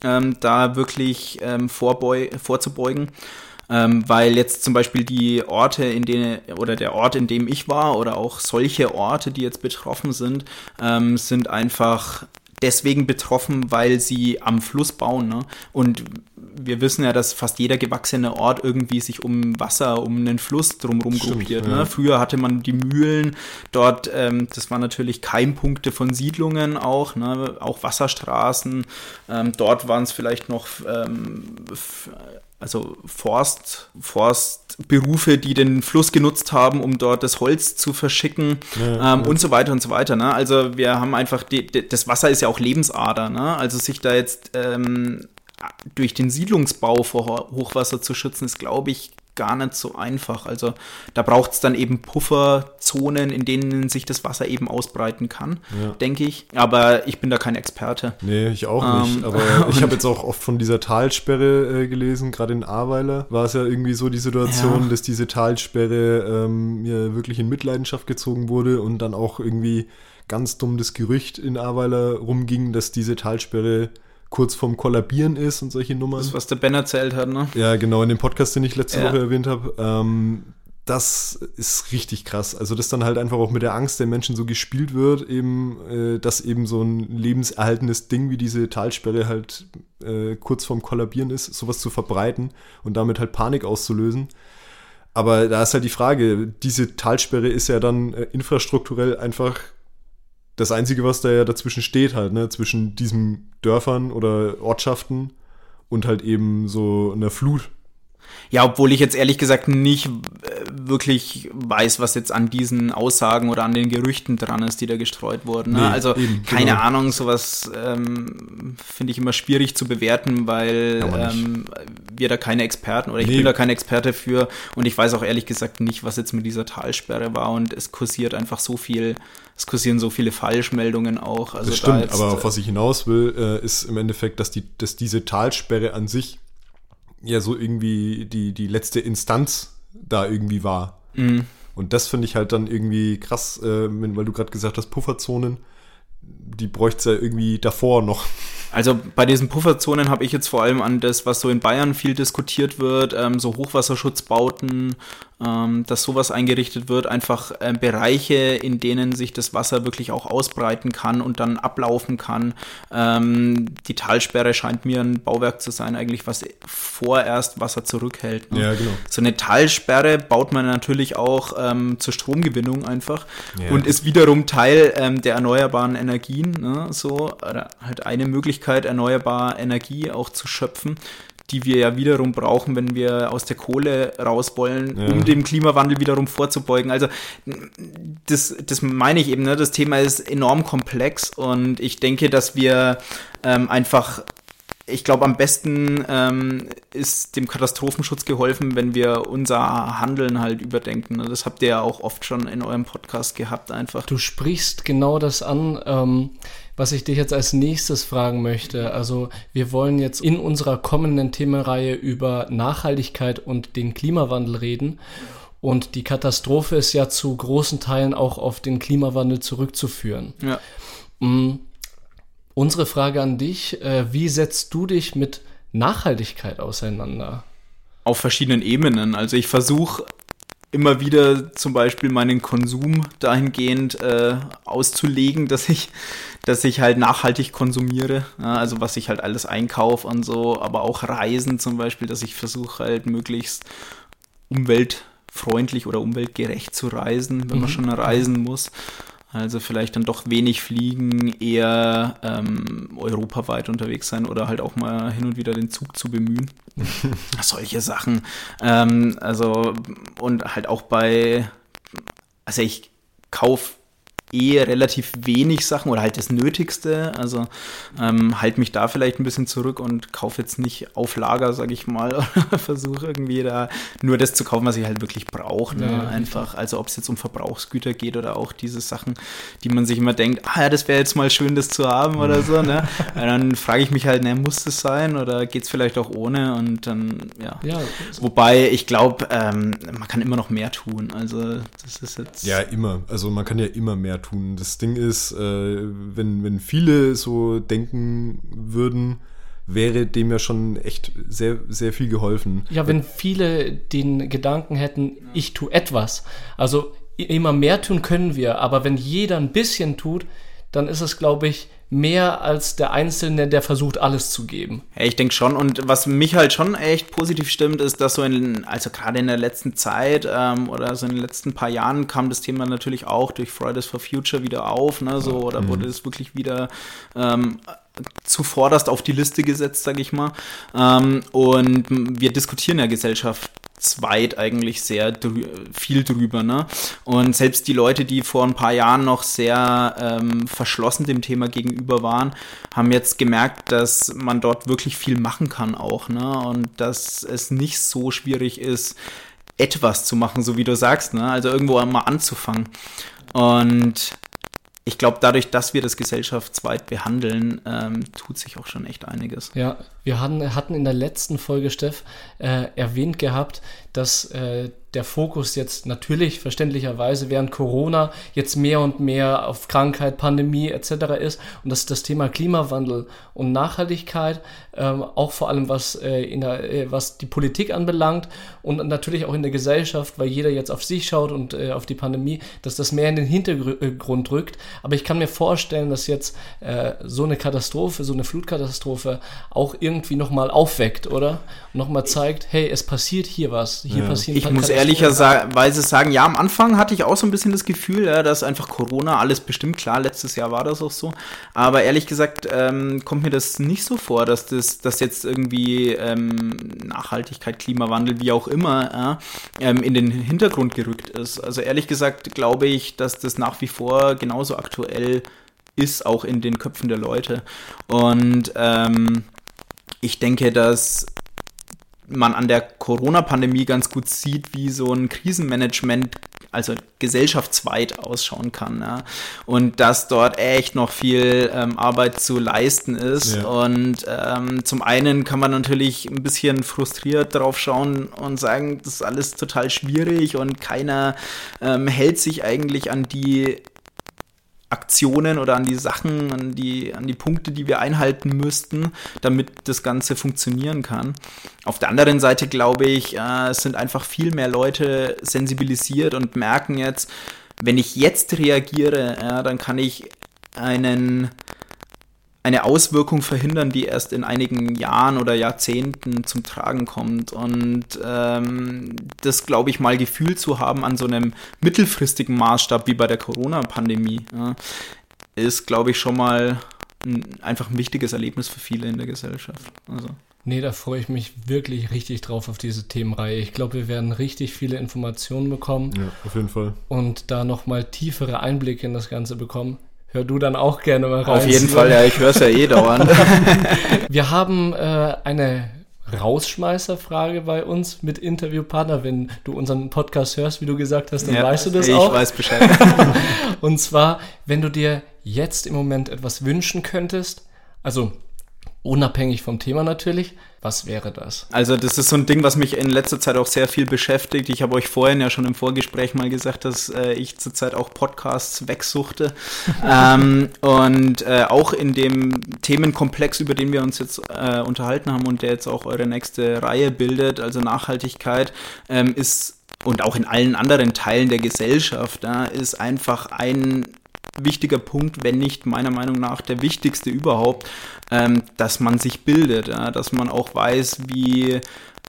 Speaker 4: ähm, da wirklich ähm, vorbeu vorzubeugen. Ähm, weil jetzt zum Beispiel die Orte, in denen, oder der Ort, in dem ich war, oder auch solche Orte, die jetzt betroffen sind, ähm, sind einfach deswegen betroffen, weil sie am Fluss bauen. Ne? Und wir wissen ja, dass fast jeder gewachsene Ort irgendwie sich um Wasser, um einen Fluss drumherum
Speaker 3: Stimmt,
Speaker 4: gruppiert.
Speaker 3: ja.
Speaker 4: Ne? Früher hatte man die Mühlen dort, ähm, das waren natürlich Keimpunkte von Siedlungen auch, ne? auch Wasserstraßen. Ähm, dort waren es vielleicht noch ähm, also Forst, Forstberufe, die den Fluss genutzt haben, um dort das Holz zu verschicken
Speaker 3: Ja,
Speaker 4: ähm, und so weiter und so weiter. Ne? Also wir haben einfach, die, die, das Wasser ist ja auch Lebensader. Ne? Also sich da jetzt ähm, durch den Siedlungsbau vor Ho- Hochwasser zu schützen, ist, glaube ich, gar nicht so einfach. Also da braucht es dann eben Pufferzonen, in denen sich das Wasser eben ausbreiten kann,
Speaker 3: Ja.
Speaker 4: denke ich. Aber ich bin da kein Experte.
Speaker 3: Nee, ich auch nicht.
Speaker 4: Ähm,
Speaker 3: Aber ich habe jetzt auch oft von dieser Talsperre äh, gelesen, gerade in Ahrweiler war es ja irgendwie so die Situation,
Speaker 4: Ja.
Speaker 3: dass diese Talsperre ähm, ja wirklich in Mitleidenschaft gezogen wurde und dann auch irgendwie ganz dumm das Gerücht in Ahrweiler rumging, dass diese Talsperre kurz vorm Kollabieren ist und solche Nummern.
Speaker 4: Das, was der Ben erzählt hat, ne?
Speaker 3: Ja, genau, in dem Podcast, den ich letzte
Speaker 4: Ja.
Speaker 3: Woche erwähnt habe. Ähm, das ist richtig krass. Also, dass dann halt einfach auch mit der Angst der Menschen so gespielt wird, eben, äh, dass eben so ein lebenserhaltendes Ding wie diese Talsperre halt äh, kurz vorm Kollabieren ist, sowas zu verbreiten und damit halt Panik auszulösen. Aber da ist halt die Frage, diese Talsperre ist ja dann äh, infrastrukturell einfach das Einzige, was da ja dazwischen steht, halt, ne, zwischen diesen Dörfern oder Ortschaften und halt eben so einer Flut.
Speaker 4: Ja, obwohl ich jetzt ehrlich gesagt nicht äh, wirklich weiß, was jetzt an diesen Aussagen oder an den Gerüchten dran ist, die da gestreut wurden. Ne?
Speaker 3: Nee,
Speaker 4: also
Speaker 3: eben,
Speaker 4: keine
Speaker 3: genau.
Speaker 4: Ahnung, sowas ähm, finde ich immer schwierig zu bewerten, weil ähm, wir da keine Experten oder ich
Speaker 3: Nee.
Speaker 4: bin da kein Experte für und ich weiß auch ehrlich gesagt nicht, was jetzt mit dieser Talsperre war und es kursiert einfach so viel, es kursieren so viele Falschmeldungen auch. Also
Speaker 3: das
Speaker 4: da
Speaker 3: stimmt,
Speaker 4: jetzt,
Speaker 3: aber
Speaker 4: äh,
Speaker 3: auf was ich hinaus will, äh, ist im Endeffekt, dass, die, dass diese Talsperre an sich ja so irgendwie die, die letzte Instanz da irgendwie war.
Speaker 4: Mhm.
Speaker 3: Und das finde ich halt dann irgendwie krass, äh, weil du gerade gesagt hast, Pufferzonen, die bräuchte es ja irgendwie davor noch.
Speaker 4: Also bei diesen Pufferzonen habe ich jetzt vor allem an das, was so in Bayern viel diskutiert wird, ähm, so Hochwasserschutzbauten, ähm, dass sowas eingerichtet wird, einfach ähm, Bereiche, in denen sich das Wasser wirklich auch ausbreiten kann und dann ablaufen kann. Ähm, die Talsperre scheint mir ein Bauwerk zu sein, eigentlich, was vorerst Wasser zurückhält. ne?
Speaker 3: Ja, genau.
Speaker 4: So eine Talsperre baut man natürlich auch ähm, zur Stromgewinnung einfach
Speaker 3: Ja.
Speaker 4: und ist wiederum Teil ähm, der erneuerbaren Energien, ne, so, oder halt eine Möglichkeit, erneuerbare Energie auch zu schöpfen, die wir ja wiederum brauchen, wenn wir aus der Kohle raus wollen,
Speaker 3: Ja.
Speaker 4: um dem Klimawandel wiederum vorzubeugen. Also das, das meine ich eben, ne? das Thema ist enorm komplex und ich denke, dass wir ähm, einfach ich glaube, am besten ähm, ist dem Katastrophenschutz geholfen, wenn wir unser Handeln halt überdenken. ne? Das habt ihr ja auch oft schon in eurem Podcast gehabt, einfach.
Speaker 2: Du sprichst genau das an, ähm, was ich dich jetzt als nächstes fragen möchte. Also wir wollen jetzt in unserer kommenden Themenreihe über Nachhaltigkeit und den Klimawandel reden. Und die Katastrophe ist ja zu großen Teilen auch auf den Klimawandel zurückzuführen.
Speaker 4: Ja.
Speaker 2: Mm, Unsere Frage an dich, äh, wie setzt du dich mit Nachhaltigkeit auseinander?
Speaker 4: Auf verschiedenen Ebenen. Also ich versuche immer wieder zum Beispiel meinen Konsum dahingehend äh, auszulegen, dass ich, dass ich halt nachhaltig konsumiere. Ja, also was ich halt alles einkaufe und so, aber auch Reisen zum Beispiel, dass ich versuche halt möglichst umweltfreundlich oder umweltgerecht zu reisen, wenn man schon reisen muss. Also vielleicht dann doch wenig fliegen, eher ähm, europaweit unterwegs sein oder halt auch mal hin und wieder den Zug zu bemühen. Solche Sachen. Ähm, also und halt auch bei, also ich kaufe eh relativ wenig Sachen oder halt das Nötigste. Also ähm, halt mich da vielleicht ein bisschen zurück und kaufe jetzt nicht auf Lager, sage ich mal, oder versuche irgendwie da nur das zu kaufen, was ich halt wirklich brauche. Ne?
Speaker 2: Ja,
Speaker 4: Einfach, also ob es jetzt um Verbrauchsgüter geht oder auch diese Sachen, die man sich immer denkt, ah ja, das wäre jetzt mal schön, das zu haben oder so. Ne? Und dann frage ich mich halt, ne, muss das sein oder geht es vielleicht auch ohne? Und dann, ja.
Speaker 2: Ja,
Speaker 4: Wobei ich glaube, ähm, man kann immer noch mehr tun. Also das ist jetzt.
Speaker 3: Ja, immer. Also man kann ja immer mehr tun. Das Ding ist, äh, wenn, wenn viele so denken würden, wäre dem ja schon echt sehr, sehr viel geholfen.
Speaker 2: Ja, wenn viele den Gedanken hätten, ich tue etwas. Also immer mehr tun können wir, aber wenn jeder ein bisschen tut, dann ist es, glaube ich, mehr als der Einzelne, der versucht, alles zu geben.
Speaker 4: Ja, ich denke schon. Und was mich halt schon echt positiv stimmt, ist, dass so in, also gerade in der letzten Zeit ähm, oder so in den letzten paar Jahren kam das Thema natürlich auch durch Fridays for Future wieder auf, ne, so, oder wurde es wirklich wieder ähm, zuvorderst auf die Liste gesetzt, sage ich mal. Ähm, und wir diskutieren ja Gesellschaft zweit eigentlich sehr drü viel drüber. Ne? Und selbst die Leute, die vor ein paar Jahren noch sehr ähm, verschlossen dem Thema gegenüber waren, haben jetzt gemerkt, dass man dort wirklich viel machen kann auch. Ne? Und dass es nicht so schwierig ist, etwas zu machen, so wie du sagst. Ne? Also irgendwo mal anzufangen. Und ich glaube, dadurch, dass wir das gesellschaftsweit behandeln, ähm, tut sich auch schon echt einiges.
Speaker 2: Ja, wir hatten, hatten in der letzten Folge, Steff, äh, erwähnt gehabt, dass äh, der Fokus jetzt natürlich verständlicherweise während Corona jetzt mehr und mehr auf Krankheit, Pandemie etc. ist und dass das Thema Klimawandel und Nachhaltigkeit ähm, auch vor allem was, äh, in der, äh, was die Politik anbelangt und natürlich auch in der Gesellschaft, weil jeder jetzt auf sich schaut und äh, auf die Pandemie, dass das mehr in den Hintergrund rückt. Aber ich kann mir vorstellen, dass jetzt äh, so eine Katastrophe, so eine Flutkatastrophe auch irgendwie nochmal aufweckt, oder? Nochmal zeigt, hey, es passiert hier was. Hier
Speaker 4: ja.
Speaker 2: passieren
Speaker 4: Ich muss ehrlicherweise sagen, ja, am Anfang hatte ich auch so ein bisschen das Gefühl, ja, dass einfach Corona alles bestimmt, klar, letztes Jahr war das auch so. Aber ehrlich gesagt ähm, kommt mir das nicht so vor, dass das dass jetzt irgendwie ähm, Nachhaltigkeit, Klimawandel, wie auch immer, ja, ähm, in den Hintergrund gerückt ist. Also ehrlich gesagt glaube ich, dass das nach wie vor genauso aktuell ist, auch in den Köpfen der Leute. Und ähm, ich denke, dass man an der Corona-Pandemie ganz gut sieht, wie so ein Krisenmanagement, also gesellschaftsweit ausschauen kann. Ja. Und dass dort echt noch viel ähm, Arbeit zu leisten ist. Ja. Und ähm, zum einen kann man natürlich ein bisschen frustriert drauf schauen und sagen, das ist alles total schwierig und keiner ähm, hält sich eigentlich an die Aktionen oder an die Sachen, an die, an die Punkte, die wir einhalten müssten, damit das Ganze funktionieren kann. Auf der anderen Seite glaube ich, äh, es sind einfach viel mehr Leute sensibilisiert und merken jetzt, wenn ich jetzt reagiere, ja, dann kann ich einen eine Auswirkung verhindern, die erst in einigen Jahren oder Jahrzehnten zum Tragen kommt. Und ähm, das, glaube ich, mal Gefühl zu haben an so einem mittelfristigen Maßstab wie bei der Corona-Pandemie, ja, ist, glaube ich, schon mal ein, einfach ein wichtiges Erlebnis für viele in der Gesellschaft. Also.
Speaker 2: Nee, da freue ich mich wirklich richtig drauf auf diese Themenreihe. Ich glaube, wir werden richtig viele Informationen bekommen.
Speaker 3: Ja, auf jeden Fall.
Speaker 2: Und da nochmal tiefere Einblicke in das Ganze bekommen hör du dann auch gerne mal rein.
Speaker 4: Auf jeden Fall, ja, ich höre es ja eh dauernd.
Speaker 2: Wir haben äh, eine Rausschmeißerfrage bei uns mit Interviewpartner. Wenn du unseren Podcast hörst, wie du gesagt hast, dann ja, weißt du das
Speaker 4: ich
Speaker 2: auch.
Speaker 4: Ich weiß Bescheid.
Speaker 2: Und zwar, wenn du dir jetzt im Moment etwas wünschen könntest, also unabhängig vom Thema natürlich, was wäre das?
Speaker 4: Also das ist so ein Ding, was mich in letzter Zeit auch sehr viel beschäftigt. Ich habe euch vorhin ja schon im Vorgespräch mal gesagt, dass äh, ich zurzeit auch Podcasts wegsuchte. ähm, und äh, auch in dem Themenkomplex, über den wir uns jetzt äh, unterhalten haben und der jetzt auch eure nächste Reihe bildet, also Nachhaltigkeit, ähm, ist und auch in allen anderen Teilen der Gesellschaft, ja, ist einfach ein wichtiger Punkt, wenn nicht meiner Meinung nach der wichtigste überhaupt, ähm, dass man sich bildet, ja, dass man auch weiß, wie,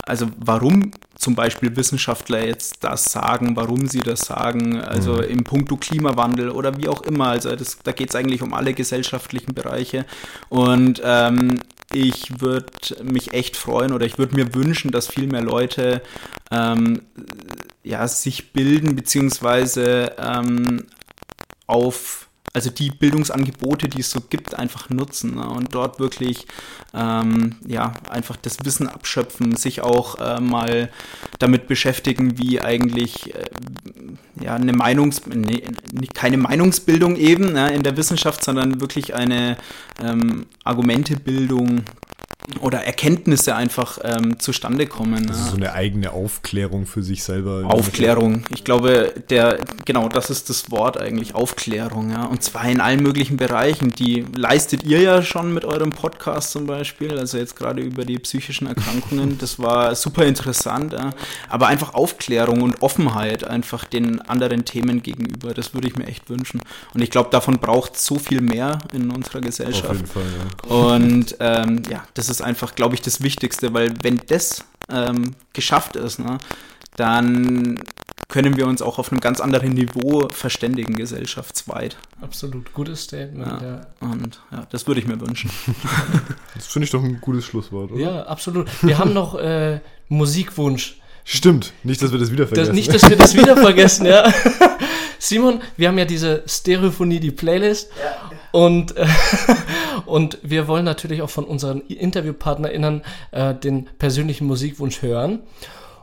Speaker 4: also warum zum Beispiel Wissenschaftler jetzt das sagen, warum sie das sagen, also mhm. im Punkto Klimawandel oder wie auch immer. Also das, da geht es eigentlich um alle gesellschaftlichen Bereiche. Und ähm, ich würde mich echt freuen oder ich würde mir wünschen, dass viel mehr Leute ähm, ja, sich bilden, beziehungsweise ähm, auf also die Bildungsangebote, die es so gibt, einfach nutzen ne? und dort wirklich ähm, ja einfach das Wissen abschöpfen, sich auch äh, mal damit beschäftigen, wie eigentlich äh, ja eine Meinungs nee, keine Meinungsbildung eben ne, in der Wissenschaft, sondern wirklich eine ähm, Argumentebildung oder Erkenntnisse einfach ähm, zustande kommen.
Speaker 3: Also
Speaker 4: ja.
Speaker 3: so eine eigene Aufklärung für sich selber.
Speaker 4: Aufklärung. Ich glaube, der, genau, das ist das Wort eigentlich, Aufklärung, ja. Und zwar in allen möglichen Bereichen. Die leistet ihr ja schon mit eurem Podcast zum Beispiel, also jetzt gerade über die psychischen Erkrankungen. Das war super interessant, ja. Aber einfach Aufklärung und Offenheit einfach den anderen Themen gegenüber, das würde ich mir echt wünschen. Und ich glaube, davon braucht so viel mehr in unserer Gesellschaft.
Speaker 3: Auf jeden Fall, ja.
Speaker 4: Und ähm, ja, das ist einfach, glaube ich, das Wichtigste, weil wenn das ähm, geschafft ist, ne, dann können wir uns auch auf einem ganz anderen Niveau verständigen, gesellschaftsweit.
Speaker 2: Absolut, gutes Statement.
Speaker 4: Ja.
Speaker 2: Ja,
Speaker 4: Und ja, das würde ich mir wünschen.
Speaker 3: Das finde ich doch ein gutes Schlusswort, oder?
Speaker 2: ja absolut. Wir haben noch äh, Musikwunsch.
Speaker 3: Stimmt, nicht, dass wir das wieder
Speaker 2: Das,
Speaker 3: vergessen.
Speaker 2: nicht, dass wir das wieder vergessen, ja. Simon, wir haben ja diese Stereophonie, die Playlist. Und, äh, und wir wollen natürlich auch von unseren InterviewpartnerInnen äh, den persönlichen Musikwunsch hören.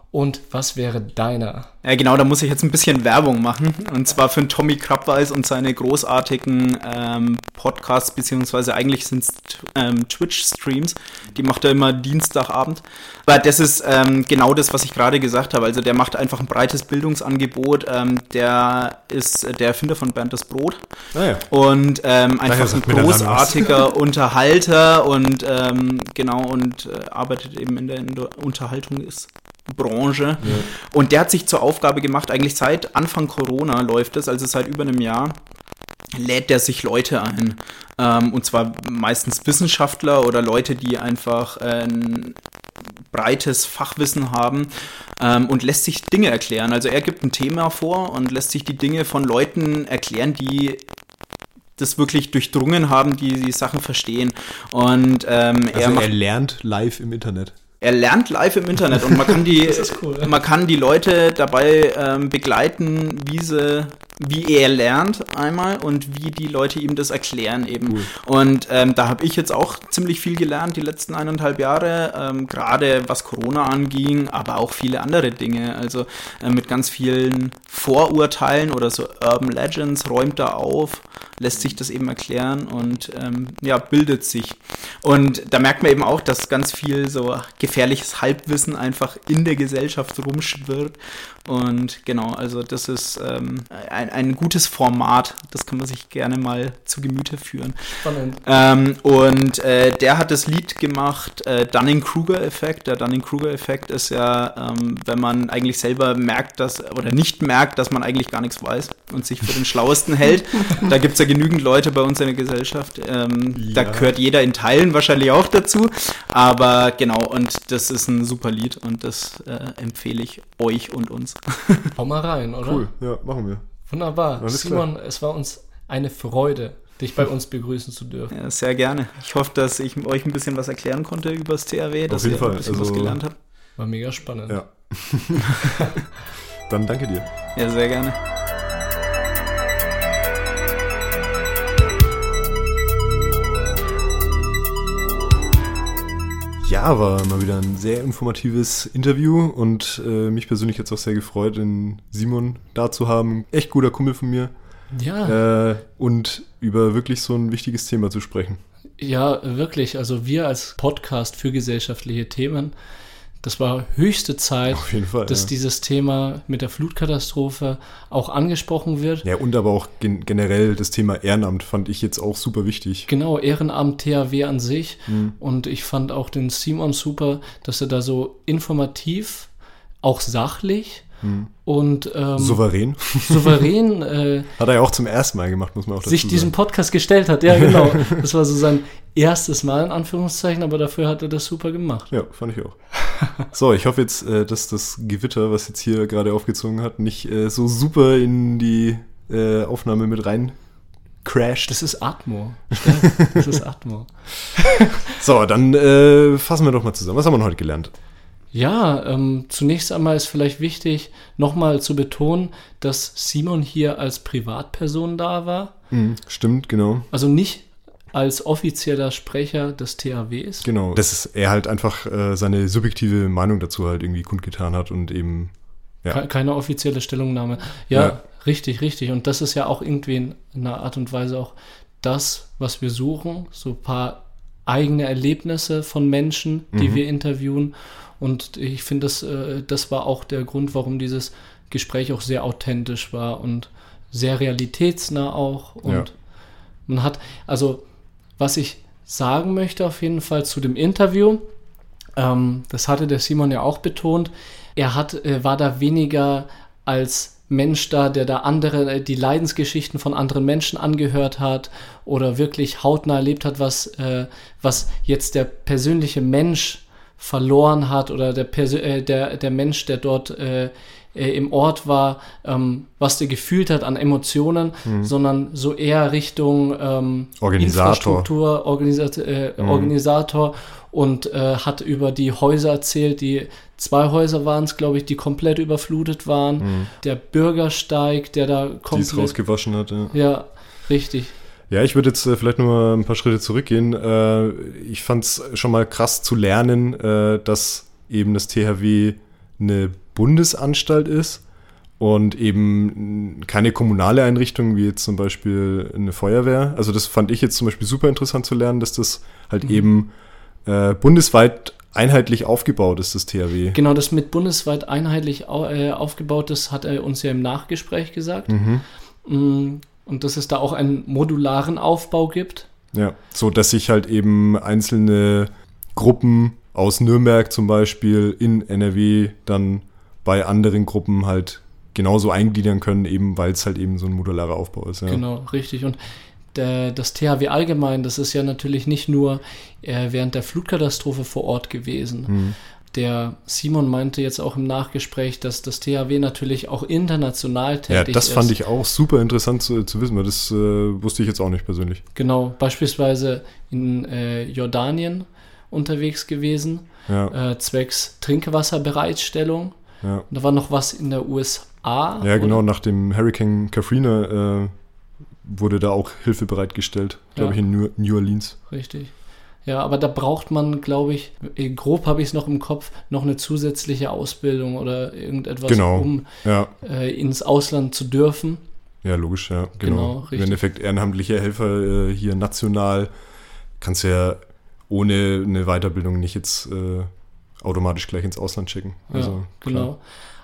Speaker 2: Und was wäre deiner?
Speaker 4: Ja, genau, da muss ich jetzt ein bisschen Werbung machen. Und zwar für den Tommy Krabweis und seine großartigen ähm, Podcasts, beziehungsweise eigentlich sind es ähm, Twitch-Streams. Die macht er immer Dienstagabend. Aber das ist ähm, genau das, was ich gerade gesagt habe. Also der macht einfach ein breites Bildungsangebot. Ähm, der ist der Erfinder von Bernd das Brot.
Speaker 3: Ah, ja.
Speaker 4: Und ähm, einfach ein großartiger Unterhalter und ähm, genau und äh, arbeitet eben in der, in der Unterhaltungsbranche. Und der hat sich zur Aufgabe gemacht, eigentlich seit Anfang Corona läuft es, also seit über einem Jahr, lädt der sich Leute ein. Ähm, und zwar meistens Wissenschaftler oder Leute, die einfach äh, ein breites Fachwissen haben ähm, und lässt sich Dinge erklären. Also er gibt ein Thema vor und lässt sich die Dinge von Leuten erklären, die das wirklich durchdrungen haben, die die Sachen verstehen. Und ähm, er
Speaker 3: Also
Speaker 4: macht
Speaker 3: er lernt live im Internet.
Speaker 4: Er lernt live im Internet und man kann die,
Speaker 2: cool.
Speaker 4: man kann die Leute dabei ähm, begleiten, wie sie, wie er lernt einmal und wie die Leute ihm das erklären eben. Und ähm, da habe ich jetzt auch ziemlich viel gelernt die letzten eineinhalb Jahre, ähm, gerade was Corona anging, aber auch viele andere Dinge. Also äh, mit ganz vielen Vorurteilen oder so Urban Legends räumt er auf, lässt sich das eben erklären und ähm, ja, bildet sich. Und da merkt man eben auch, dass ganz viel so gefährliches Halbwissen einfach in der Gesellschaft rumschwirrt. Und genau, also das ist ähm, ein, ein gutes Format, das kann man sich gerne mal zu Gemüte führen.
Speaker 2: Spannend.
Speaker 4: Ähm, und äh, der hat das Lied gemacht, äh, Dunning-Kruger-Effekt. Der Dunning-Kruger-Effekt ist ja, ähm, wenn man eigentlich selber merkt, dass, oder nicht merkt, dass man eigentlich gar nichts weiß und sich für den Schlauesten hält. Da gibt es ja genügend Leute bei uns in der Gesellschaft. Ähm, Da
Speaker 3: Ja.
Speaker 4: gehört jeder in Teilen wahrscheinlich auch dazu. Aber genau, und das ist ein super Lied und das äh, empfehle ich euch und uns.
Speaker 2: Hau mal rein, oder?
Speaker 3: Cool, ja, machen wir.
Speaker 2: Wunderbar.
Speaker 3: Alles
Speaker 2: Simon, es war uns eine Freude, dich bei uns begrüßen zu dürfen.
Speaker 4: Ja, sehr gerne. Ich hoffe, dass ich euch ein bisschen was erklären konnte über das THW, dass ihr
Speaker 3: Fall.
Speaker 4: ein bisschen
Speaker 3: Also-
Speaker 4: was gelernt habt.
Speaker 2: War mega spannend.
Speaker 3: Ja. Dann danke dir.
Speaker 4: Ja, sehr gerne.
Speaker 3: Ja, war mal wieder ein sehr informatives Interview und äh, mich persönlich jetzt auch sehr gefreut, den Simon da zu haben. Echt guter Kumpel von mir.
Speaker 2: Ja,
Speaker 3: Äh, und über wirklich so ein wichtiges Thema zu sprechen.
Speaker 2: ja, wirklich. Also wir als Podcast für gesellschaftliche Themen, das war höchste Zeit,
Speaker 3: Fall.
Speaker 2: dass
Speaker 3: ja.
Speaker 2: dieses Thema mit der Flutkatastrophe auch angesprochen wird.
Speaker 3: ja, und aber auch gen generell das Thema Ehrenamt fand ich jetzt auch super wichtig.
Speaker 2: Genau, Ehrenamt THW an sich.
Speaker 3: Mhm.
Speaker 2: Und ich fand auch den Simon super, dass er da so informativ, auch sachlich und ähm,
Speaker 3: Mhm. Souverän.
Speaker 2: souverän äh,
Speaker 3: Hat er ja auch zum ersten Mal gemacht, muss man auch dazu
Speaker 2: sich
Speaker 3: sagen.
Speaker 2: diesem Podcast gestellt hat. Ja, genau. Das war so sein erstes Mal in Anführungszeichen, aber dafür hat er das super gemacht.
Speaker 3: Ja, fand ich auch. So, ich hoffe jetzt, äh, dass das Gewitter, was jetzt hier gerade aufgezogen hat, nicht äh, so super in die äh, Aufnahme mit rein crasht.
Speaker 2: Das ist Atmo. Das ist Atmo.
Speaker 3: So, dann äh, fassen wir doch mal zusammen. Was haben wir heute gelernt?
Speaker 2: Ja, ähm, zunächst einmal ist vielleicht wichtig, nochmal zu betonen, dass Simon hier als Privatperson da war.
Speaker 3: Stimmt, genau.
Speaker 2: Also nicht als offizieller Sprecher des THWs.
Speaker 3: Genau. Dass er halt einfach äh, seine subjektive Meinung dazu halt irgendwie kundgetan hat und eben, ja.
Speaker 2: Ke- Keine offizielle Stellungnahme. Ja,
Speaker 3: Ja.
Speaker 2: richtig, richtig. Und das ist ja auch irgendwie in einer Art und Weise auch das, was wir suchen. So ein paar eigene Erlebnisse von Menschen, die wir interviewen. Und ich finde, das, äh, das war auch der Grund, warum dieses Gespräch auch sehr authentisch war und sehr realitätsnah auch. Und
Speaker 3: Ja.
Speaker 2: man hat, also was ich sagen möchte auf jeden Fall zu dem Interview, ähm, das hatte der Simon ja auch betont, er hat, äh, war da weniger als Mensch da, der da andere, äh, die Leidensgeschichten von anderen Menschen angehört hat oder wirklich hautnah erlebt hat, was, äh, was jetzt der persönliche Mensch verloren hat oder der, Persö äh, der, der Mensch, der dort äh, äh, im Ort war, ähm, was der gefühlt hat an Emotionen, sondern so eher Richtung ähm,
Speaker 3: Organisator.
Speaker 2: Infrastruktur, Organisat äh, Organisator und äh, hat über die Häuser erzählt, die zwei Häuser waren es, glaube ich, die komplett überflutet waren. Der Bürgersteig, der da
Speaker 3: die es
Speaker 2: komplett.
Speaker 3: rausgewaschen hat. Ja.
Speaker 2: Ja, richtig.
Speaker 3: Ja, ich würde jetzt äh, vielleicht nur ein paar Schritte zurückgehen. Äh, ich fand es schon mal krass zu lernen, äh, dass eben das THW eine Bundesanstalt ist und eben keine kommunale Einrichtung wie jetzt zum Beispiel eine Feuerwehr. Also das fand ich jetzt zum Beispiel super interessant zu lernen, dass das halt eben äh, bundesweit einheitlich aufgebaut ist, das THW.
Speaker 2: Genau, das mit bundesweit einheitlich au äh, aufgebaut ist, hat er uns ja im Nachgespräch gesagt.
Speaker 3: Mhm.
Speaker 2: Und dass es da auch einen modularen Aufbau gibt.
Speaker 3: Ja, so dass sich halt eben einzelne Gruppen aus Nürnberg zum Beispiel in NRW dann bei anderen Gruppen halt genauso eingliedern können, eben weil es halt eben so ein modularer Aufbau ist. Ja.
Speaker 2: Genau, richtig. Und der, das THW allgemein, das ist ja natürlich nicht nur äh, während der Flutkatastrophe vor Ort gewesen.
Speaker 3: Mhm.
Speaker 2: Der Simon meinte jetzt auch im Nachgespräch, dass das THW natürlich auch international
Speaker 3: Ja,
Speaker 2: tätig
Speaker 3: das
Speaker 2: ist.
Speaker 3: fand ich auch super interessant zu, zu wissen, weil das äh, wusste ich jetzt auch nicht persönlich.
Speaker 2: Genau, beispielsweise in äh, Jordanien unterwegs gewesen,
Speaker 3: Ja,
Speaker 2: äh, zwecks Trinkwasserbereitstellung.
Speaker 3: ja.
Speaker 2: Und da war noch was in der USA.
Speaker 3: ja genau,
Speaker 2: oder?
Speaker 3: nach dem Hurricane Katrina äh, wurde da auch Hilfe bereitgestellt, glaube
Speaker 2: Ja.
Speaker 3: ich, in New, New Orleans.
Speaker 2: Richtig. Ja, aber da braucht man, glaube ich, eh, grob habe ich es noch im Kopf, noch eine zusätzliche Ausbildung oder irgendetwas,
Speaker 3: Genau.
Speaker 2: um
Speaker 3: Ja,
Speaker 2: äh, ins Ausland zu dürfen.
Speaker 3: Ja, logisch, ja,
Speaker 2: Genau,
Speaker 3: genau. Im Endeffekt ehrenamtliche Helfer äh, hier national kannst du ja ohne eine Weiterbildung nicht jetzt äh, automatisch gleich ins Ausland schicken. Also,
Speaker 2: ja,
Speaker 3: klar.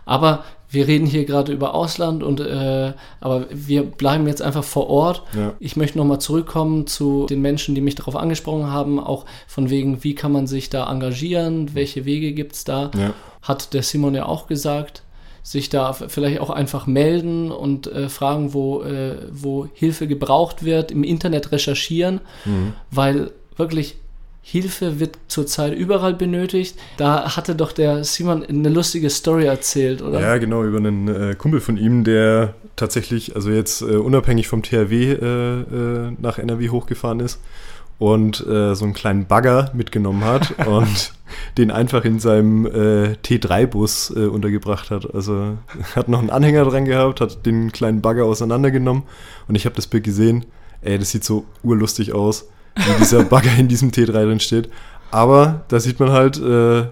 Speaker 2: Aber wir reden hier gerade über Ausland und äh, aber wir bleiben jetzt einfach vor Ort.
Speaker 3: Ja.
Speaker 2: Ich möchte nochmal zurückkommen zu den Menschen, die mich darauf angesprochen haben, auch von wegen, wie kann man sich da engagieren, welche Wege gibt es da.
Speaker 3: Ja.
Speaker 2: Hat der Simon ja auch gesagt, sich da vielleicht auch einfach melden und äh, fragen, wo, äh, wo Hilfe gebraucht wird, im Internet recherchieren,
Speaker 3: Mhm.
Speaker 2: weil wirklich Hilfe wird zurzeit überall benötigt. Da hatte doch der Simon eine lustige Story erzählt, oder?
Speaker 3: Ja, genau, über einen äh, Kumpel von ihm, der tatsächlich, also jetzt äh, unabhängig vom THW äh, äh, nach NRW hochgefahren ist und äh, so einen kleinen Bagger mitgenommen hat und den einfach in seinem äh, T3-Bus äh, untergebracht hat. Also hat noch einen Anhänger dran gehabt, hat den kleinen Bagger auseinandergenommen und ich habe das Bild gesehen. Ey, das sieht so urlustig aus, wie dieser Bagger in diesem T3 drin steht. Aber da sieht man halt, äh,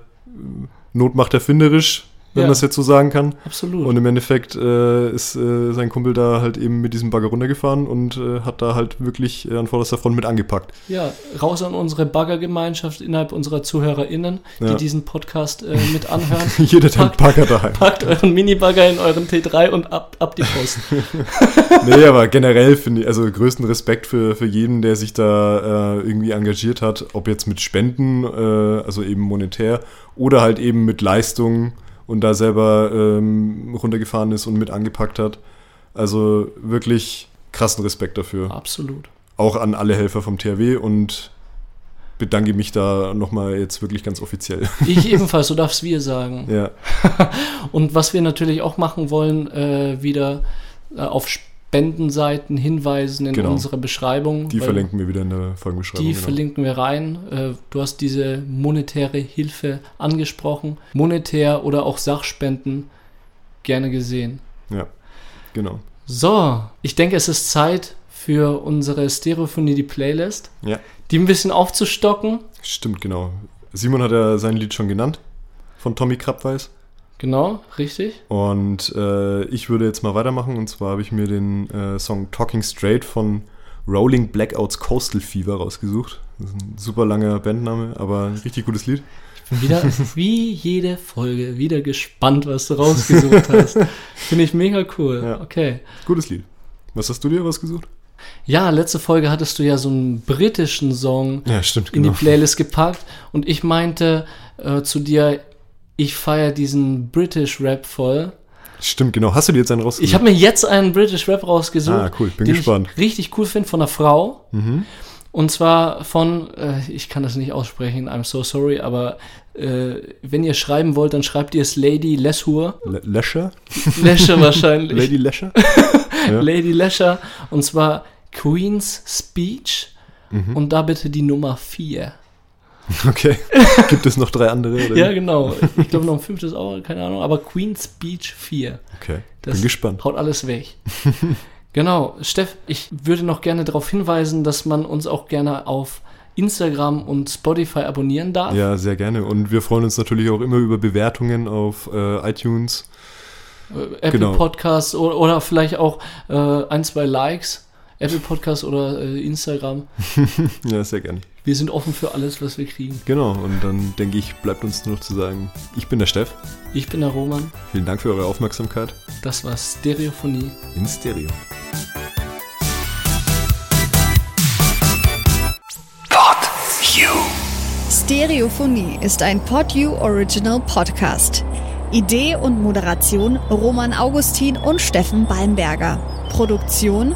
Speaker 3: Not macht erfinderisch, wenn
Speaker 2: Ja.
Speaker 3: man es jetzt so sagen kann.
Speaker 2: Absolut.
Speaker 3: Und im Endeffekt äh, ist äh, sein Kumpel da halt eben mit diesem Bagger runtergefahren und äh, hat da halt wirklich äh, an vorderster Front mit angepackt.
Speaker 2: Ja, raus an unsere Baggergemeinschaft innerhalb unserer ZuhörerInnen, die
Speaker 3: Ja.
Speaker 2: diesen Podcast äh, mit anhören.
Speaker 3: Jeder hat einen Bagger daheim.
Speaker 2: Packt euren Minibagger in euren T3 und ab, ab die Post.
Speaker 3: nee, aber generell finde ich, also größten Respekt für, für jeden, der sich da äh, irgendwie engagiert hat, ob jetzt mit Spenden, also eben monetär, oder halt eben mit Leistungen und da selber ähm, runtergefahren ist und mit angepackt hat. Also wirklich krassen Respekt dafür.
Speaker 2: Absolut.
Speaker 3: Auch an alle Helfer vom THW und bedanke mich da nochmal jetzt wirklich ganz offiziell.
Speaker 2: Ich ebenfalls, du darfst wir sagen.
Speaker 3: ja,
Speaker 2: Und was wir natürlich auch machen wollen, äh, wieder äh, auf Spendenseiten hinweisen in
Speaker 3: Genau.
Speaker 2: unserer Beschreibung.
Speaker 3: die verlinken wir wieder in der Folgenbeschreibung.
Speaker 2: Die
Speaker 3: genau.
Speaker 2: verlinken wir rein. Äh, du hast diese monetäre Hilfe angesprochen. Monetär oder auch Sachspenden gerne gesehen.
Speaker 3: Ja, genau.
Speaker 2: So, ich denke, es ist Zeit für unsere Stereophonie, die Playlist,
Speaker 3: Ja,
Speaker 2: die ein bisschen aufzustocken.
Speaker 3: stimmt, genau. Simon hat ja sein Lied schon genannt von Tommy Krabweis.
Speaker 2: Genau, richtig.
Speaker 3: Und äh, ich würde jetzt mal weitermachen. Und zwar habe ich mir den äh, Song Talking Straight von Rolling Blackouts Coastal Fever rausgesucht. Das ist ein super langer Bandname, aber ein richtig gutes Lied.
Speaker 2: Wieder, wie jede Folge, wieder gespannt, was du rausgesucht hast. Finde ich mega cool.
Speaker 3: Ja.
Speaker 2: Okay.
Speaker 3: Gutes Lied. Was hast du dir rausgesucht?
Speaker 2: Ja, letzte Folge hattest du ja so einen britischen Song
Speaker 3: Ja, stimmt,
Speaker 2: in
Speaker 3: genau.
Speaker 2: die Playlist gepackt und ich meinte äh, zu dir, ich feiere diesen British Rap voll.
Speaker 3: Stimmt, genau. Hast du dir jetzt einen rausgesucht?
Speaker 2: Ich habe mir jetzt einen British Rap rausgesucht,
Speaker 3: Ah, cool. Bin
Speaker 2: den
Speaker 3: gespannt.
Speaker 2: ich richtig cool finde von einer Frau. Und zwar von, äh, ich kann das nicht aussprechen, I'm so sorry, aber äh, wenn ihr schreiben wollt, dann schreibt ihr es Lady Leshur.
Speaker 3: Le Lesher?
Speaker 2: Lesher wahrscheinlich.
Speaker 3: Lady Lesher?
Speaker 2: Lady Lesher. Und zwar Queen's Speech.
Speaker 3: Mhm.
Speaker 2: Und da bitte die Nummer 4.
Speaker 3: Okay. Gibt es noch drei andere? Oder?
Speaker 2: Ja, genau. Ich glaube noch ein fünftes auch, keine Ahnung. Aber Queen's Speech 4.
Speaker 3: Okay.
Speaker 2: Das
Speaker 3: Bin gespannt.
Speaker 2: Haut alles weg. genau, Steff, ich würde noch gerne darauf hinweisen, dass man uns auch gerne auf Instagram und Spotify abonnieren darf.
Speaker 3: Ja, sehr gerne. Und wir freuen uns natürlich auch immer über Bewertungen auf äh, iTunes.
Speaker 2: Äh, Apple
Speaker 3: Genau.
Speaker 2: Podcasts oder, oder vielleicht auch äh, ein, zwei Likes. Apple Podcasts oder äh, Instagram.
Speaker 3: Ja, sehr gerne.
Speaker 2: Wir sind offen für alles, was wir kriegen.
Speaker 3: Genau. Und dann denke ich, bleibt uns nur noch zu sagen, ich bin der Steff.
Speaker 2: Ich bin der Roman.
Speaker 3: Vielen Dank für eure Aufmerksamkeit.
Speaker 2: Das war Stereophonie.
Speaker 3: In Stereo.
Speaker 1: Stereophonie ist ein PodU Original Podcast. Idee und Moderation Roman Augustin und Steffen Balmberger. Produktion